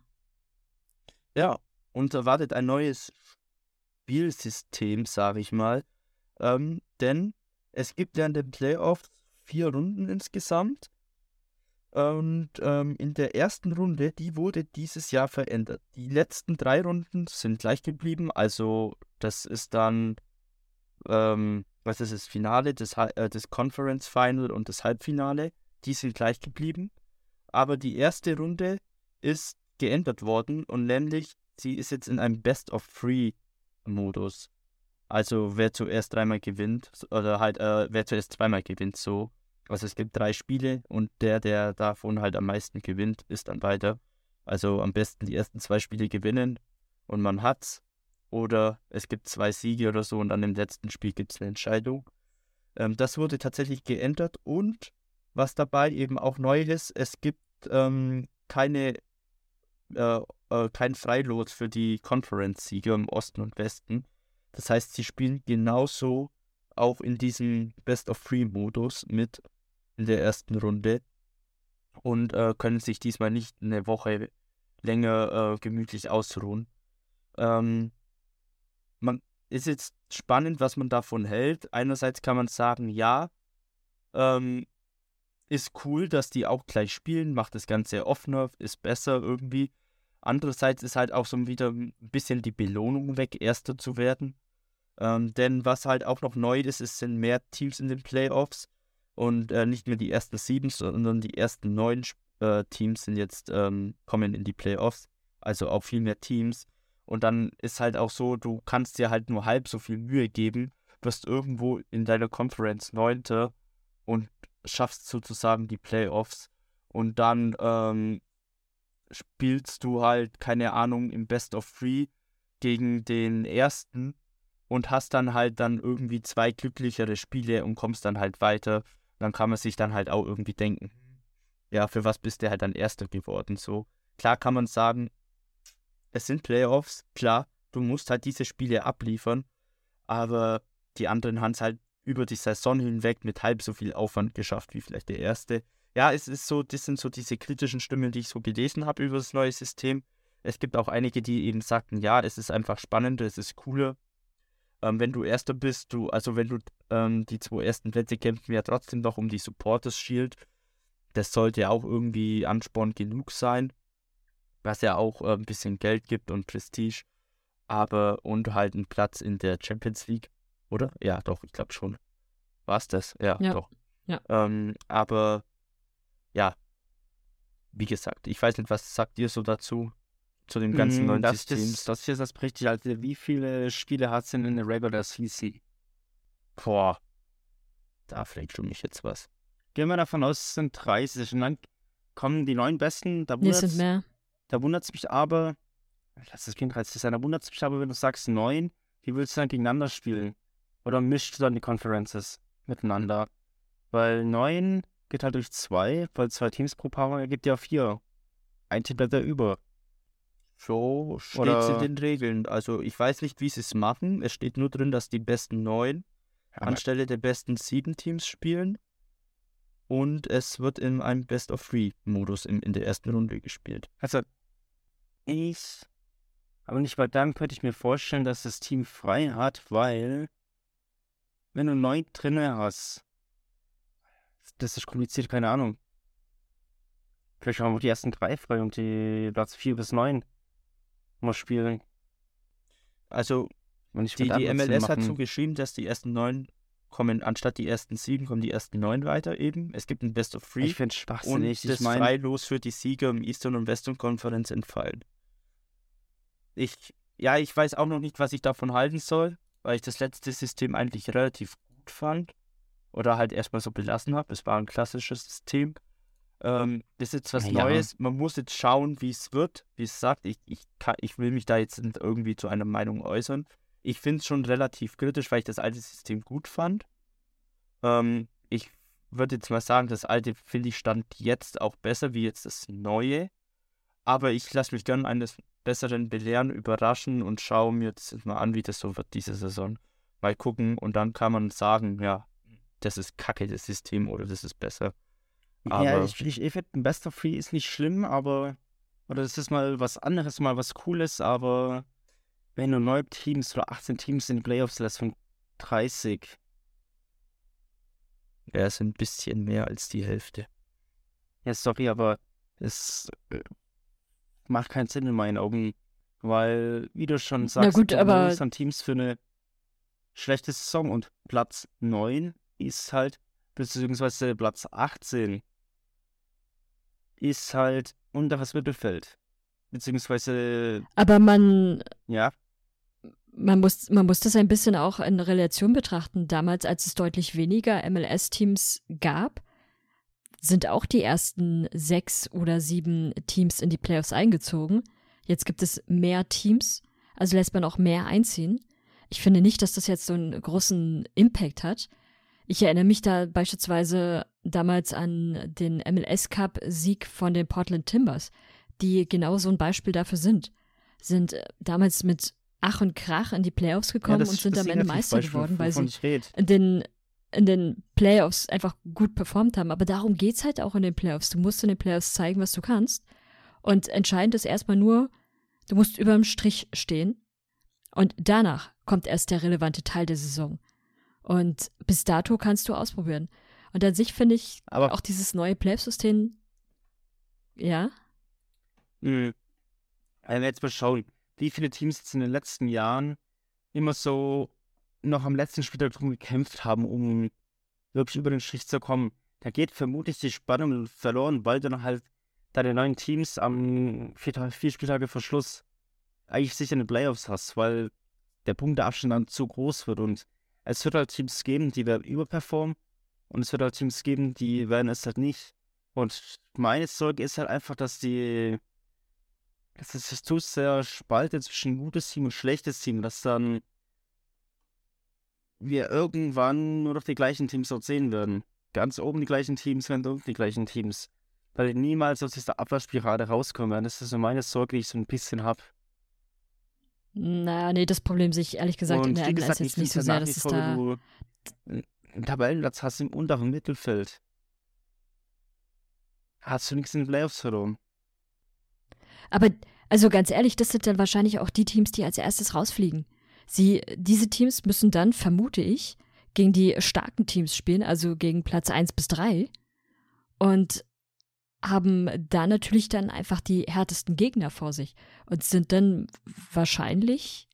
Ja, uns erwartet ein neues Spielsystem, sage ich mal. Ähm, denn es gibt ja in den Playoffs vier Runden insgesamt. Und ähm, in der ersten Runde, die wurde dieses Jahr verändert. Die letzten drei Runden sind gleich geblieben. Also das ist dann, ähm, was ist das Finale, das, äh, das Conference Final und das Halbfinale. Die sind gleich geblieben. Aber die erste Runde ist geändert worden und nämlich sie ist jetzt in einem Best of Three Modus. Also wer zuerst dreimal gewinnt oder halt äh, wer zuerst zweimal gewinnt so. Also es gibt drei Spiele und der, der davon halt am meisten gewinnt, ist dann weiter. Also am besten die ersten zwei Spiele gewinnen und man hat's. Oder es gibt zwei Siege oder so und dann im letzten Spiel gibt es eine Entscheidung. Ähm, das wurde tatsächlich geändert und was dabei eben auch neu ist, es gibt ähm, keine äh, äh, kein Freilos für die Conference-Sieger im Osten und Westen. Das heißt, sie spielen genauso auch in diesem Best-of-Three-Modus mit in der ersten Runde und äh, können sich diesmal nicht eine Woche länger äh, gemütlich ausruhen. Ähm, man ist jetzt spannend, was man davon hält. Einerseits kann man sagen, ja, ähm, ist cool, dass die auch gleich spielen, macht das Ganze offener, ist besser irgendwie. Andererseits ist halt auch so wieder ein bisschen die Belohnung weg, Erster zu werden. Ähm, denn was halt auch noch neu ist, es sind mehr Teams in den Playoffs und äh, nicht mehr die ersten sieben, sondern die ersten neun äh, Teams sind jetzt ähm, kommen in die Playoffs. Also auch viel mehr Teams. Und dann ist halt auch so, du kannst dir halt nur halb so viel Mühe geben, wirst irgendwo in deiner Conference Neunter und schaffst sozusagen die Playoffs. Und dann ähm, spielst du halt, keine Ahnung, im Best of Three gegen den ersten und hast dann halt dann irgendwie zwei glücklichere Spiele und kommst dann halt weiter. Dann kann man sich dann halt auch irgendwie denken, ja, für was bist du halt dann Erster geworden? So, klar kann man sagen, es sind Playoffs, klar, du musst halt diese Spiele abliefern, aber die anderen haben es halt über die Saison hinweg mit halb so viel Aufwand geschafft wie vielleicht der erste ja, es ist so, das sind so diese kritischen Stimmen, die ich so gelesen habe über das neue System. Es gibt auch einige, die eben sagten, ja, es ist einfach spannender, es ist cooler. Ähm, wenn du Erster bist, du, also wenn du ähm, die zwei ersten Plätze kämpfen ja trotzdem noch um die Supporters Shield. Das sollte ja auch irgendwie Ansporn genug sein, was ja auch äh, ein bisschen Geld gibt und Prestige. Aber und halt einen Platz in der Champions League, oder? Ja, doch, ich glaube schon. War es das? Ja, ja. doch. Ja. Ähm, aber ja, wie gesagt, ich weiß nicht, was sagt ihr so dazu? Zu dem ganzen mm, neuen das, System? Das, das ist das richtig. Also, wie viele Spiele hat es denn in der Regular Season? Boah, da fragst du mich jetzt was. Gehen wir davon aus, es sind 30 und dann kommen die neun Besten. Da nee, sind mehr. Da wundert es mich aber, lass das Kind 30 sein, da wundert es mich aber, wenn du sagst neun, wie willst du dann gegeneinander spielen? Oder mischst du dann die Conferences miteinander? Weil neun geht halt durch zwei, weil zwei Teams pro Paarung ergibt ja vier. Ein Team bleibt da über. So steht es in den Regeln. Also ich weiß nicht, wie sie es machen. Es steht nur drin, dass die besten neun ja, anstelle der besten sieben Teams spielen. Und es wird in einem Best of Three-Modus in, in der ersten Runde gespielt. Also ich, aber nicht bei dann könnte ich mir vorstellen, dass das Team frei hat, weil wenn du neun drinne hast, das ist kompliziert, keine Ahnung. Vielleicht haben wir die ersten drei frei und die Platz 4 bis 9 mal spielen. Also, die, die MLS hat so geschrieben, dass die ersten neun kommen, anstatt die ersten sieben, kommen die ersten neun weiter eben. Es gibt ein Best of Three. Ich finde es schwachsinnig. Und das ich mein... freilos für die Sieger im Eastern und Western Konferenz entfallen. Ich, ja, ich weiß auch noch nicht, was ich davon halten soll, weil ich das letzte System eigentlich relativ gut fand oder halt erstmal so belassen habe. Es war ein klassisches System. Ähm, das ist jetzt was ja. Neues. Man muss jetzt schauen, wie es wird. Wie es sagt, ich, ich, kann, ich will mich da jetzt nicht irgendwie zu einer Meinung äußern. Ich finde es schon relativ kritisch, weil ich das alte System gut fand. Ähm, ich würde jetzt mal sagen, das alte finde ich stand jetzt auch besser wie jetzt das neue. Aber ich lasse mich gerne eines Besseren belehren, überraschen und schaue mir jetzt mal an, wie das so wird diese Saison. Mal gucken und dann kann man sagen, ja, das ist kacke, das System, oder das ist besser. Aber ja, ich, ich, ich finde, ein Best of Three ist nicht schlimm, aber, oder das ist mal was anderes, mal was Cooles, aber wenn du neun Teams oder 18 Teams in die Playoffs lässt von 30. Ja, es sind ein bisschen mehr als die Hälfte. Ja, sorry, aber es äh, macht keinen Sinn in meinen Augen, weil, wie du schon sagst, Na gut, du aber bist an Teams für eine schlechte Saison und Platz 9 ist halt, beziehungsweise Platz 18 ist halt unteres Mittelfeld. Beziehungsweise, aber man ja, man muss, man muss das ein bisschen auch in Relation betrachten. Damals, als es deutlich weniger MLS-Teams gab, sind auch die ersten sechs oder sieben Teams in die Playoffs eingezogen. Jetzt gibt es mehr Teams, also lässt man auch mehr einziehen. Ich finde nicht, dass das jetzt so einen großen Impact hat. Ich erinnere mich da beispielsweise damals an den MLS Cup Sieg von den Portland Timbers, die genau so ein Beispiel dafür sind. Sind äh, damals mit Ach und Krach in die Playoffs gekommen das und sind am Ende Meister Negativbeispiel, geworden, weil sie in den, in den Playoffs einfach gut performt haben. Aber darum geht's halt auch in den Playoffs. Du musst in den Playoffs zeigen, was du kannst. Und entscheidend ist erstmal nur, du musst über dem Strich stehen. Und danach kommt erst der relevante Teil der Saison. Und bis dato kannst du ausprobieren. Und an sich finde ich Aber auch dieses neue Playoff-System, ja. Wenn wir jetzt mal schauen, wie viele Teams jetzt in den letzten Jahren immer so noch am letzten Spieltag drum gekämpft haben, um wirklich über den Strich zu kommen. Da geht vermutlich die Spannung verloren, weil du dann halt deine neuen Teams am vier, vier Spieltage vor Schluss eigentlich sicher in den Playoffs hast, weil der Punkteabstand dann zu groß wird und es wird halt Teams geben, die werden überperformen und es wird halt Teams geben, die werden es halt nicht. Und meine Sorge ist halt einfach, dass die dass es sich zu sehr spaltet zwischen gutes Team und schlechtes Team, dass dann wir irgendwann nur noch die gleichen Teams dort sehen werden. Ganz oben die gleichen Teams, ganz unten die gleichen Teams. Weil die niemals aus dieser Abwärtsspirale rauskommen werden. Das ist so meine Sorge, die ich so ein bisschen habe. Naja, nee, das Problem sehe ich ehrlich gesagt in Und der wie MLS gesagt, jetzt nicht so sehr, dass es da du einen Tabellenplatz hast im unteren Mittelfeld, hast du nichts in den Playoffs verloren. Aber also ganz ehrlich, das sind dann wahrscheinlich auch die Teams, die als erstes rausfliegen. Sie, diese Teams müssen dann, vermute ich, gegen die starken Teams spielen, also gegen Platz 1 bis 3 und haben da natürlich dann einfach die härtesten Gegner vor sich und sind dann wahrscheinlich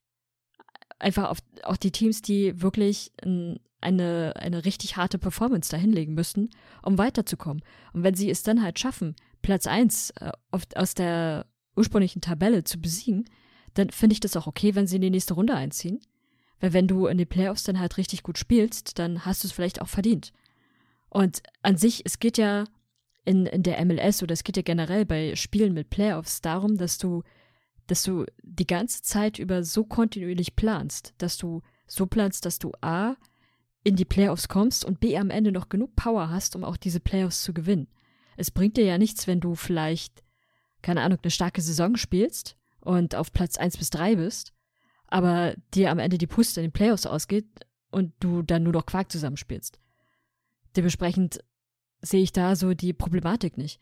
einfach auf, auch die Teams, die wirklich ein, eine, eine richtig harte Performance dahinlegen müssen, um weiterzukommen. Und wenn sie es dann halt schaffen, Platz 1 äh, aus der ursprünglichen Tabelle zu besiegen, dann finde ich das auch okay, wenn sie in die nächste Runde einziehen. Weil wenn du in den Playoffs dann halt richtig gut spielst, dann hast du es vielleicht auch verdient. Und an sich, es geht ja in, in der MLS oder es geht ja generell bei Spielen mit Playoffs darum, dass du, dass du die ganze Zeit über so kontinuierlich planst, dass du so planst, dass du A in die Playoffs kommst und B am Ende noch genug Power hast, um auch diese Playoffs zu gewinnen. Es bringt dir ja nichts, wenn du vielleicht, keine Ahnung, eine starke Saison spielst und auf Platz 1 bis 3 bist, aber dir am Ende die Puste in den Playoffs ausgeht und du dann nur noch Quark zusammenspielst. Dementsprechend sehe ich da so die Problematik nicht.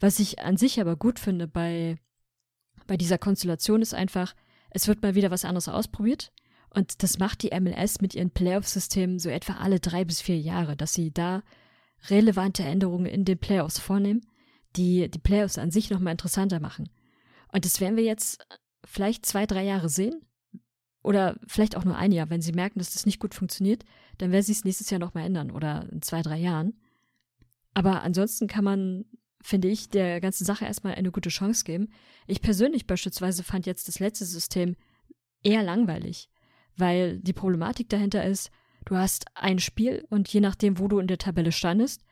Was ich an sich aber gut finde bei, bei dieser Konstellation ist einfach, es wird mal wieder was anderes ausprobiert. Und das macht die MLS mit ihren Playoff-Systemen so etwa alle drei bis vier Jahre, dass sie da relevante Änderungen in den Playoffs vornehmen, die die Playoffs an sich nochmal interessanter machen. Und das werden wir jetzt vielleicht zwei, drei Jahre sehen. Oder vielleicht auch nur ein Jahr. Wenn sie merken, dass das nicht gut funktioniert, dann werden sie es nächstes Jahr nochmal ändern oder in zwei, drei Jahren. Aber ansonsten kann man, finde ich, der ganzen Sache erstmal eine gute Chance geben. Ich persönlich beispielsweise fand jetzt das letzte System eher langweilig, weil die Problematik dahinter ist, du hast ein Spiel und je nachdem, wo du in der Tabelle standest,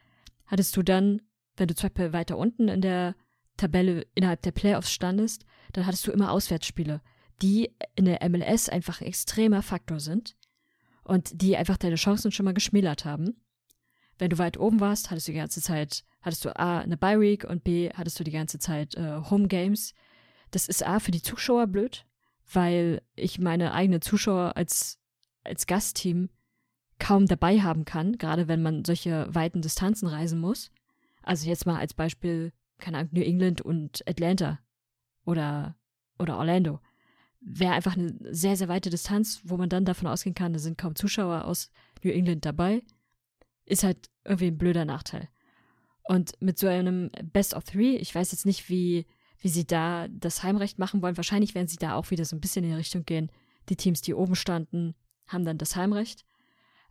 hattest du dann, wenn du zum Beispiel weiter unten in der Tabelle innerhalb der Playoffs standest, dann hattest du immer Auswärtsspiele, die in der MLS einfach ein extremer Faktor sind und die einfach deine Chancen schon mal geschmälert haben. Wenn du weit oben warst, hattest du die ganze Zeit, hattest du A, eine Bye Week und B, hattest du die ganze Zeit äh, Home Games. Das ist A, für die Zuschauer blöd, weil ich meine eigenen Zuschauer als, als Gastteam kaum dabei haben kann, gerade wenn man solche weiten Distanzen reisen muss. Also jetzt mal als Beispiel, keine Ahnung, New England und Atlanta oder, oder Orlando. Wäre einfach eine sehr, sehr weite Distanz, wo man dann davon ausgehen kann, da sind kaum Zuschauer aus New England dabei. Ist halt irgendwie ein blöder Nachteil. Und mit so einem Best of Three, ich weiß jetzt nicht, wie, wie sie da das Heimrecht machen wollen. Wahrscheinlich werden sie da auch wieder so ein bisschen in die Richtung gehen. Die Teams, die oben standen, haben dann das Heimrecht.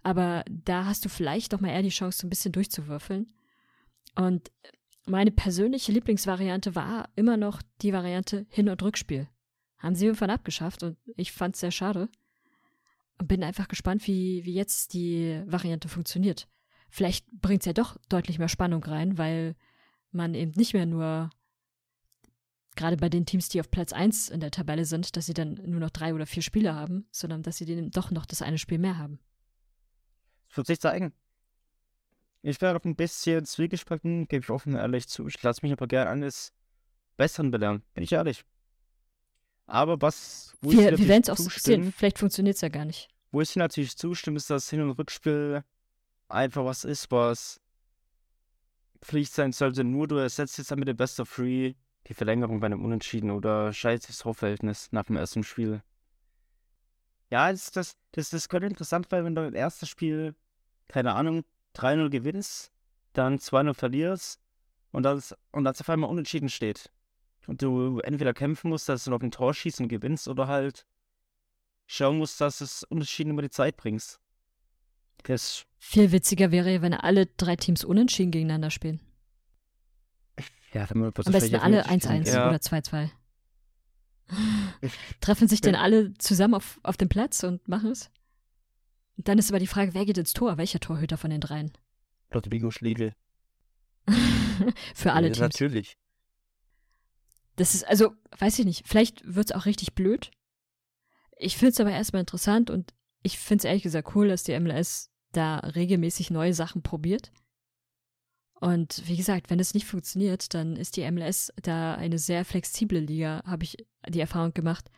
Aber da hast du vielleicht doch mal eher die Chance, so ein bisschen durchzuwürfeln. Und meine persönliche Lieblingsvariante war immer noch die Variante Hin- und Rückspiel. Haben sie irgendwann abgeschafft und ich fand es sehr schade. Und bin einfach gespannt, wie, wie jetzt die Variante funktioniert. Vielleicht bringt es ja doch deutlich mehr Spannung rein, weil man eben nicht mehr nur, gerade bei den Teams, die auf Platz 1 in der Tabelle sind, dass sie dann nur noch drei oder vier Spiele haben, sondern dass sie denen doch noch das eine Spiel mehr haben. Das wird sich zeigen. Ich werde ein bisschen zwiegespalten, gebe ich offen ehrlich zu. Ich lasse mich aber gerne eines Besseren belehren, bin ich ehrlich. Aber was, wo wir, wir werden es auch sehen. Vielleicht funktioniert es ja gar nicht. Wo ich natürlich zustimme, ist, dass Hin- und Rückspiel einfach was ist, was Pflicht sein sollte. Nur du ersetzt jetzt mit dem Best of Three die Verlängerung bei einem Unentschieden oder scheiß das Torverhältnis nach dem ersten Spiel. Ja, das, das, das, das könnte interessant sein, wenn du im ersten Spiel, keine Ahnung, 3-0 gewinnst, dann 2-0 verlierst und dann, und dann auf einmal unentschieden steht. Und du entweder kämpfen musst, dass du noch ein Tor schießt und gewinnst oder halt schauen musst, dass du es unentschieden über die Zeit bringst. Das Viel witziger wäre, wenn alle drei Teams unentschieden gegeneinander spielen. Ja, dann Am besten alle 1-1 ja. oder 2-2. <laughs> Treffen sich denn alle zusammen auf, auf dem Platz und machen es? Dann ist aber die Frage, wer geht ins Tor? Welcher Torhüter von den dreien? Rodrigo Schlegel. <laughs> Für alle ja, Teams. Natürlich. Das ist, also, weiß ich nicht, vielleicht wird es auch richtig blöd. Ich finde es aber erstmal interessant und ich finde es ehrlich gesagt cool, dass die MLS da regelmäßig neue Sachen probiert. Und wie gesagt, wenn es nicht funktioniert, dann ist die MLS da eine sehr flexible Liga, habe ich die Erfahrung gemacht.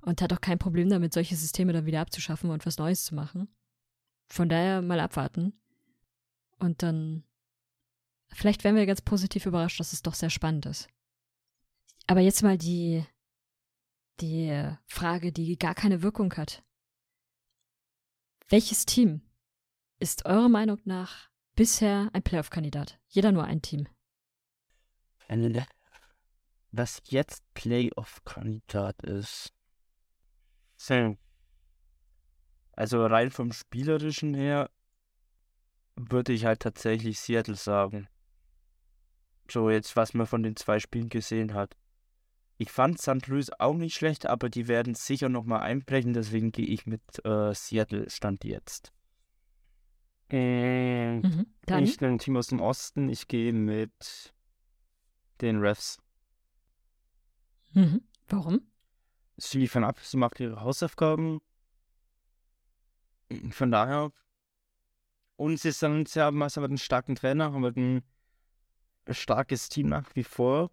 Und hat auch kein Problem damit, solche Systeme dann wieder abzuschaffen und was Neues zu machen. Von daher mal abwarten. Und dann, vielleicht werden wir ganz positiv überrascht, dass es doch sehr spannend ist. Aber jetzt mal die, die Frage, die gar keine Wirkung hat. Welches Team ist eurer Meinung nach bisher ein Playoff-Kandidat? Jeder nur ein Team. Was jetzt Playoff-Kandidat ist. Also rein vom Spielerischen her würde ich halt tatsächlich Seattle sagen. So jetzt, was man von den zwei Spielen gesehen hat. Ich fand St. Louis auch nicht schlecht, aber die werden sicher nochmal einbrechen, deswegen gehe ich mit äh, Seattle Stand jetzt. Äh, mhm, ich ein Team aus dem Osten, ich gehe mit den Refs. Mhm. Warum? Sie liefern ab, sie macht ihre Hausaufgaben. Von daher. Und sie sind, sie haben also einen starken Trainer, haben ein starkes Team nach wie vor.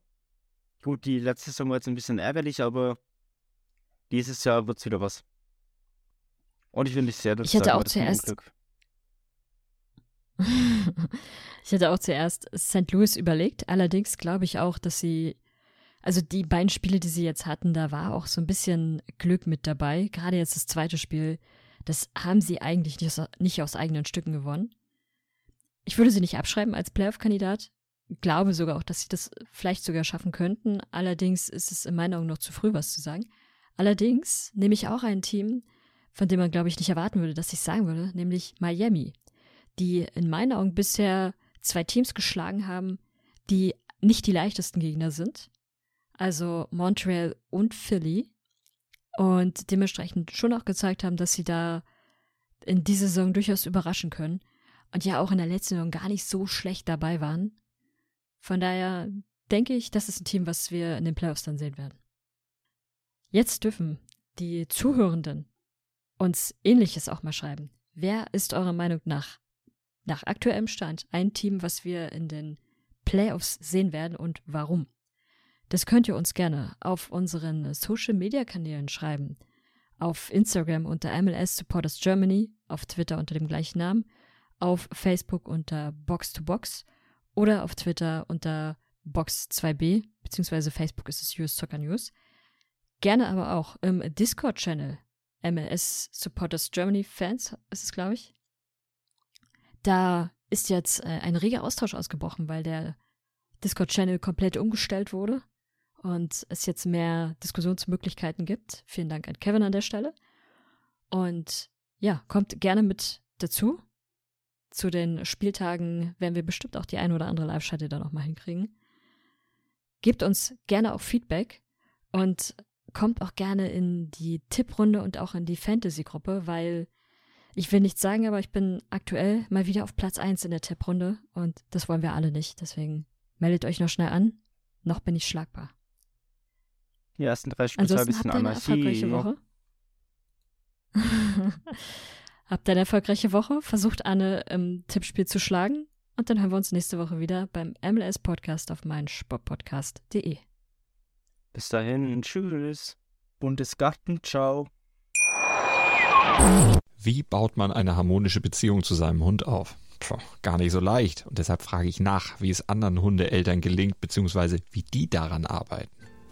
Gut, die letzte Saison war jetzt ein bisschen ärgerlich, aber dieses Jahr wird es wieder was. Und ich finde es sehr, dass <laughs> Ich hätte auch zuerst. ich hätte auch zuerst St. Louis überlegt. Allerdings glaube ich auch, dass sie, also die beiden Spiele, die sie jetzt hatten, da war auch so ein bisschen Glück mit dabei. Gerade jetzt das zweite Spiel, das haben sie eigentlich nicht aus, nicht aus eigenen Stücken gewonnen. Ich würde sie nicht abschreiben als Playoff-Kandidat, glaube sogar auch, dass sie das vielleicht sogar schaffen könnten. Allerdings ist es in meinen Augen noch zu früh, was zu sagen. Allerdings nehme ich auch ein Team, von dem man, glaube ich, nicht erwarten würde, dass ich sagen würde, nämlich Miami, die in meinen Augen bisher zwei Teams geschlagen haben, die nicht die leichtesten Gegner sind. Also Montreal und Philly. Und dementsprechend schon auch gezeigt haben, dass sie da in dieser Saison durchaus überraschen können. Und ja auch in der letzten Saison gar nicht so schlecht dabei waren. Von daher denke ich, das ist ein Team, was wir in den Playoffs dann sehen werden. Jetzt dürfen die Zuhörenden uns ähnliches auch mal schreiben. Wer ist eurer Meinung nach, nach aktuellem Stand, ein Team, was wir in den Playoffs sehen werden und warum? Das könnt ihr uns gerne auf unseren Social Media Kanälen schreiben. Auf Instagram unter MLS Supporters Germany, auf Twitter unter dem gleichen Namen, auf Facebook unter Box to Box oder auf Twitter unter Box2b, beziehungsweise Facebook ist es US Soccer News. Gerne aber auch im Discord-Channel MLS Supporters Germany Fans ist es, glaube ich. Da ist jetzt äh, ein reger Austausch ausgebrochen, weil der Discord-Channel komplett umgestellt wurde und es jetzt mehr Diskussionsmöglichkeiten gibt. Vielen Dank an Kevin an der Stelle. Und ja, kommt gerne mit dazu. Zu den Spieltagen werden wir bestimmt auch die eine oder andere Live-Schalte da nochmal hinkriegen. Gebt uns gerne auch Feedback und kommt auch gerne in die Tipprunde und auch in die Fantasy-Gruppe, weil ich will nichts sagen, aber ich bin aktuell mal wieder auf Platz 1 in der Tipprunde und das wollen wir alle nicht. Deswegen meldet euch noch schnell an. Noch bin ich schlagbar. Die ersten drei Spiele ein bisschen eine erfolgreiche Woche? <laughs> habt eine erfolgreiche Woche? Versucht Anne im Tippspiel zu schlagen und dann hören wir uns nächste Woche wieder beim MLS Podcast auf meinsportpodcast.de. Bis dahin, tschüss. Bundesgarten, ciao. Wie baut man eine harmonische Beziehung zu seinem Hund auf? Puh, gar nicht so leicht. Und deshalb frage ich nach, wie es anderen Hundeeltern gelingt, beziehungsweise wie die daran arbeiten.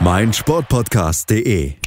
meinsportpodcast.de.